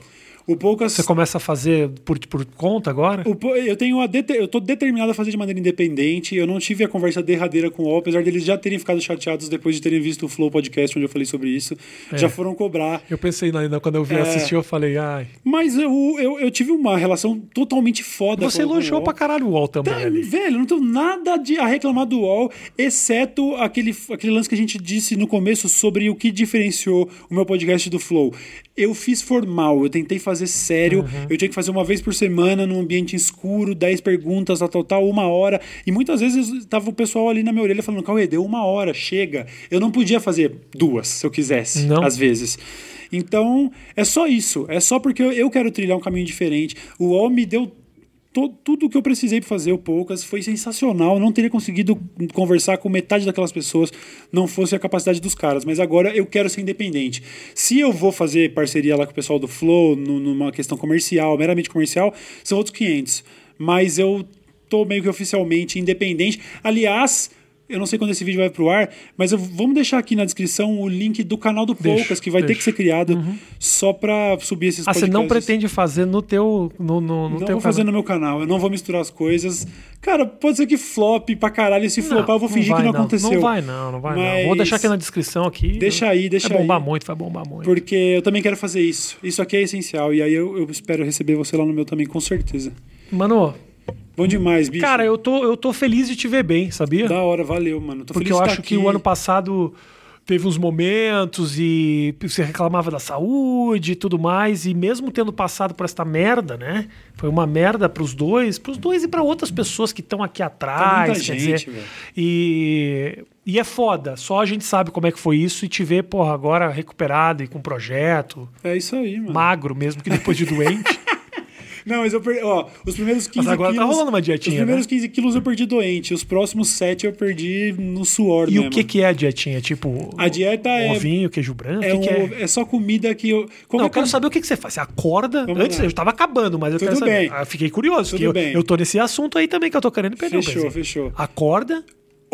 O Poucas. Você começa a fazer por, por conta agora? O, eu tenho a eu tô determinado a fazer de maneira independente. Eu não tive a conversa derradeira com o UOL, apesar deles já terem ficado chateados depois de terem visto o Flow Podcast, onde eu falei sobre isso. É. Já foram cobrar. Eu pensei ainda, quando eu vi é. assistir, eu falei, ai. Mas eu, eu, eu tive uma relação totalmente foda Você elogiou pra caralho o UOL também. Tá. Velho, não tenho nada de, a reclamar do UOL, exceto aquele, aquele lance que a gente disse no começo sobre o que diferenciou o meu podcast do Flow. Eu fiz formal, eu tentei fazer sério, uhum. eu tinha que fazer uma vez por semana num ambiente escuro, 10 perguntas, a total, uma hora. E muitas vezes tava o pessoal ali na minha orelha falando: Cauê, deu uma hora, chega. Eu não podia fazer duas, se eu quisesse, não. às vezes. Então, é só isso. É só porque eu quero trilhar um caminho diferente. O UOL me deu tudo que eu precisei para fazer o Poucas foi sensacional. não teria conseguido conversar com metade daquelas pessoas, não fosse a capacidade dos caras. Mas agora eu quero ser independente. Se eu vou fazer parceria lá com o pessoal do Flow, no, numa questão comercial, meramente comercial, são outros 500. Mas eu tô meio que oficialmente independente. Aliás, eu não sei quando esse vídeo vai pro ar, mas eu, vamos deixar aqui na descrição o link do canal do Poucas, que vai ter que ser criado uhum. só para subir esses ah, podcasts. você não pretende fazer no teu no, no, no Não teu vou fazer no meu canal, eu não vou misturar as coisas. Cara, pode ser que flop pra caralho. Se flopar, eu vou fingir vai, que não, não, aconteceu. Não vai não, não vai mas... não. Vou deixar aqui na descrição aqui. Deixa aí, deixa vai bombar aí. muito, vai bombar muito. Porque eu também quero fazer isso. Isso aqui é essencial. E aí eu, eu espero receber você lá no meu também, com certeza. Mano, Bom demais, bicho. Cara, eu tô, eu tô feliz de te ver bem, sabia? Da hora, valeu, mano. Tô Porque eu acho que o ano passado teve uns momentos e você reclamava da saúde e tudo mais, e mesmo tendo passado por esta merda, né? Foi uma merda pros dois, pros dois e para outras pessoas que estão aqui atrás, muita quer gente, dizer. E, e é foda, só a gente sabe como é que foi isso e te ver, porra, agora recuperado e com projeto. É isso aí, mano. Magro, mesmo que depois de doente. Não, mas eu perdi. Ó, os primeiros 15 mas agora tá quilos. Tá rolando uma dietinha. Os primeiros né? 15 quilos eu perdi doente. Os próximos 7 eu perdi no suor. E mesmo. o que, que é a dietinha? Tipo. A dieta é. Ovinho, queijo branco? É, que um, que é? é só comida que eu. Não, eu quero saber o que, que você faz. Você acorda. Vamos Antes lá. eu tava acabando, mas eu Tudo quero saber. Bem. Ah, fiquei curioso. Tudo eu, bem. eu tô nesse assunto aí também que eu tô querendo perder. Fechou, fechou. Acorda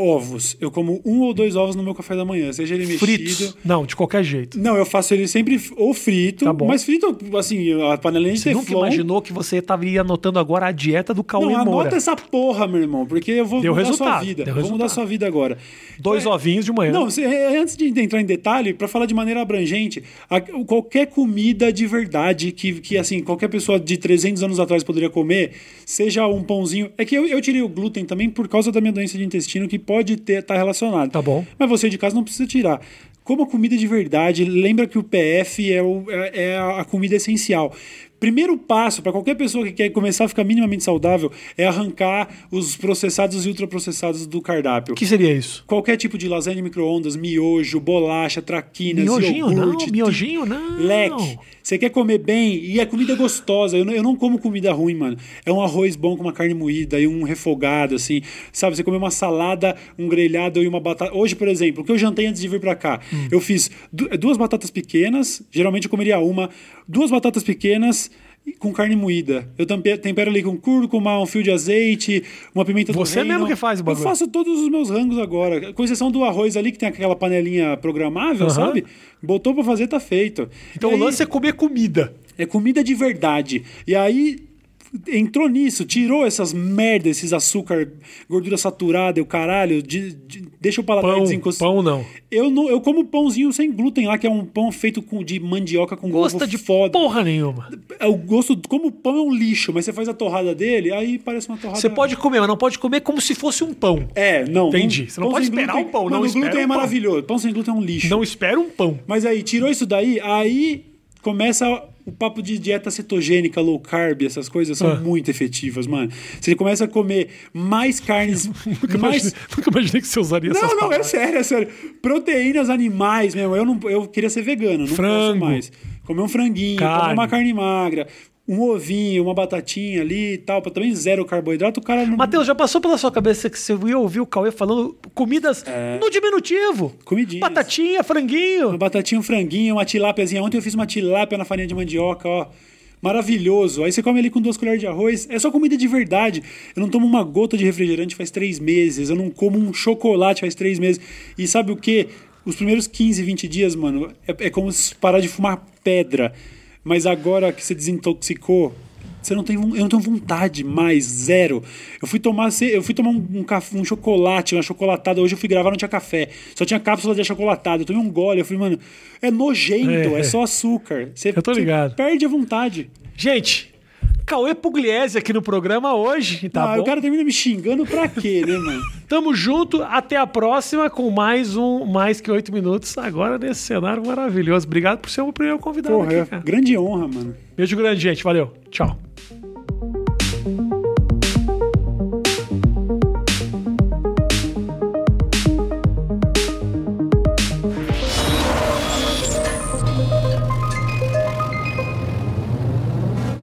ovos. Eu como um ou dois ovos no meu café da manhã, seja ele Fritos. mexido. Não, de qualquer jeito. Não, eu faço ele sempre ou frito, tá bom. mas frito, assim, a panelinha de Você nunca imaginou que você estaria anotando agora a dieta do Cauê Não, Moura. anota essa porra, meu irmão, porque eu vou Deu mudar resultado. sua vida. Deu vou mudar sua vida agora. Dois é, ovinhos de manhã. Não, é, antes de entrar em detalhe, para falar de maneira abrangente, a, qualquer comida de verdade que, que, assim, qualquer pessoa de 300 anos atrás poderia comer, seja um pãozinho... É que eu, eu tirei o glúten também por causa da minha doença de intestino, que pode estar tá relacionado. Tá bom. Mas você de casa não precisa tirar. Coma comida de verdade. Lembra que o PF é, o, é, é a comida essencial. Primeiro passo para qualquer pessoa que quer começar a ficar minimamente saudável é arrancar os processados e ultraprocessados do cardápio. O que seria isso? Qualquer tipo de lasanha micro-ondas, miojo, bolacha, traquinas, miojinho iogurte. Não, miojinho não. Leque. Você quer comer bem e a comida é gostosa. Eu não, eu não como comida ruim, mano. É um arroz bom com uma carne moída e um refogado, assim. Sabe, você comer uma salada, um grelhado e uma batata. Hoje, por exemplo, o que eu jantei antes de vir para cá? Hum. Eu fiz duas batatas pequenas, geralmente eu comeria uma, duas batatas pequenas com carne moída. Eu tempero ali com cúrcuma, um fio de azeite, uma pimenta Você do mesmo que faz o bagulho. Eu faço todos os meus rangos agora. Com exceção do arroz ali, que tem aquela panelinha programável, sabe? Botou pra fazer, tá feito. Então e o aí... lance é comer comida. É comida de verdade. E aí entrou nisso, tirou essas merdas, esses açúcar, gordura saturada e o caralho, de, de, deixa o paladar Pão, desencostado. pão não. Eu, não, eu como pãozinho sem glúten lá, que é um pão feito com, de mandioca com Gosta de foda. porra nenhuma. É o gosto, como o pão é um lixo, mas você faz a torrada dele, aí parece uma torrada. Você pode comer, mas não pode comer como se fosse um pão. É, não. Entendi. pão- Você não pão pode esperar glúten- um pão, não Mano, o glúten um é pão. maravilhoso. Pão sem glúten é um lixo. Não espera um pão. Mas aí, tirou isso daí, aí começa o papo de dieta cetogênica, low carb, essas coisas são Ah. muito efetivas, mano. Você começa a comer mais carnes, Nunca, mais... imaginei, nunca imaginei que você usaria essas Não, não, é sério, é sério. Proteínas animais mesmo. Eu, não, eu queria ser vegano, não Frango. posso mais. Comer um franguinho, Carne. comer uma carne magra, um ovinho, uma batatinha ali e tal, pra também zero carboidrato, o cara não... Matheus, já passou pela sua cabeça que você ia ouvir o Cauê falando comidas no diminutivo? Comidinhas. Batatinha, franguinho. Uma batatinha, um franguinho, uma tilápiazinha. Ontem eu fiz uma tilápia na farinha de mandioca, ó. Maravilhoso. Aí você come ali com duas colheres de arroz. É só comida de verdade. Eu não tomo uma gota de refrigerante faz três meses. Eu não como um chocolate faz três meses. E sabe o que? Os primeiros 15, 20 dias, mano, é, é como se parar de fumar pedra. Mas agora que você desintoxicou, você não tem, eu não tenho vontade mais, zero. Eu fui tomar, eu fui tomar um, um, um chocolate, uma chocolatada. Hoje eu fui gravar, não tinha café. Só tinha cápsula de achocolatado. Eu tomei um gole. Eu falei, mano, é nojento, É. é, só açúcar. Você, Eu tô você ligado. perde a vontade. Gente, Cauê Pugliese aqui no programa hoje, tá ah, bom? o cara termina me xingando pra quê, né, mano? Tamo junto, até a próxima com mais um Mais Que Oito Minutos, agora nesse cenário maravilhoso. Obrigado por ser o primeiro convidado Porra, aqui, é cara. grande honra, mano. Beijo grande, gente. Valeu. Tchau.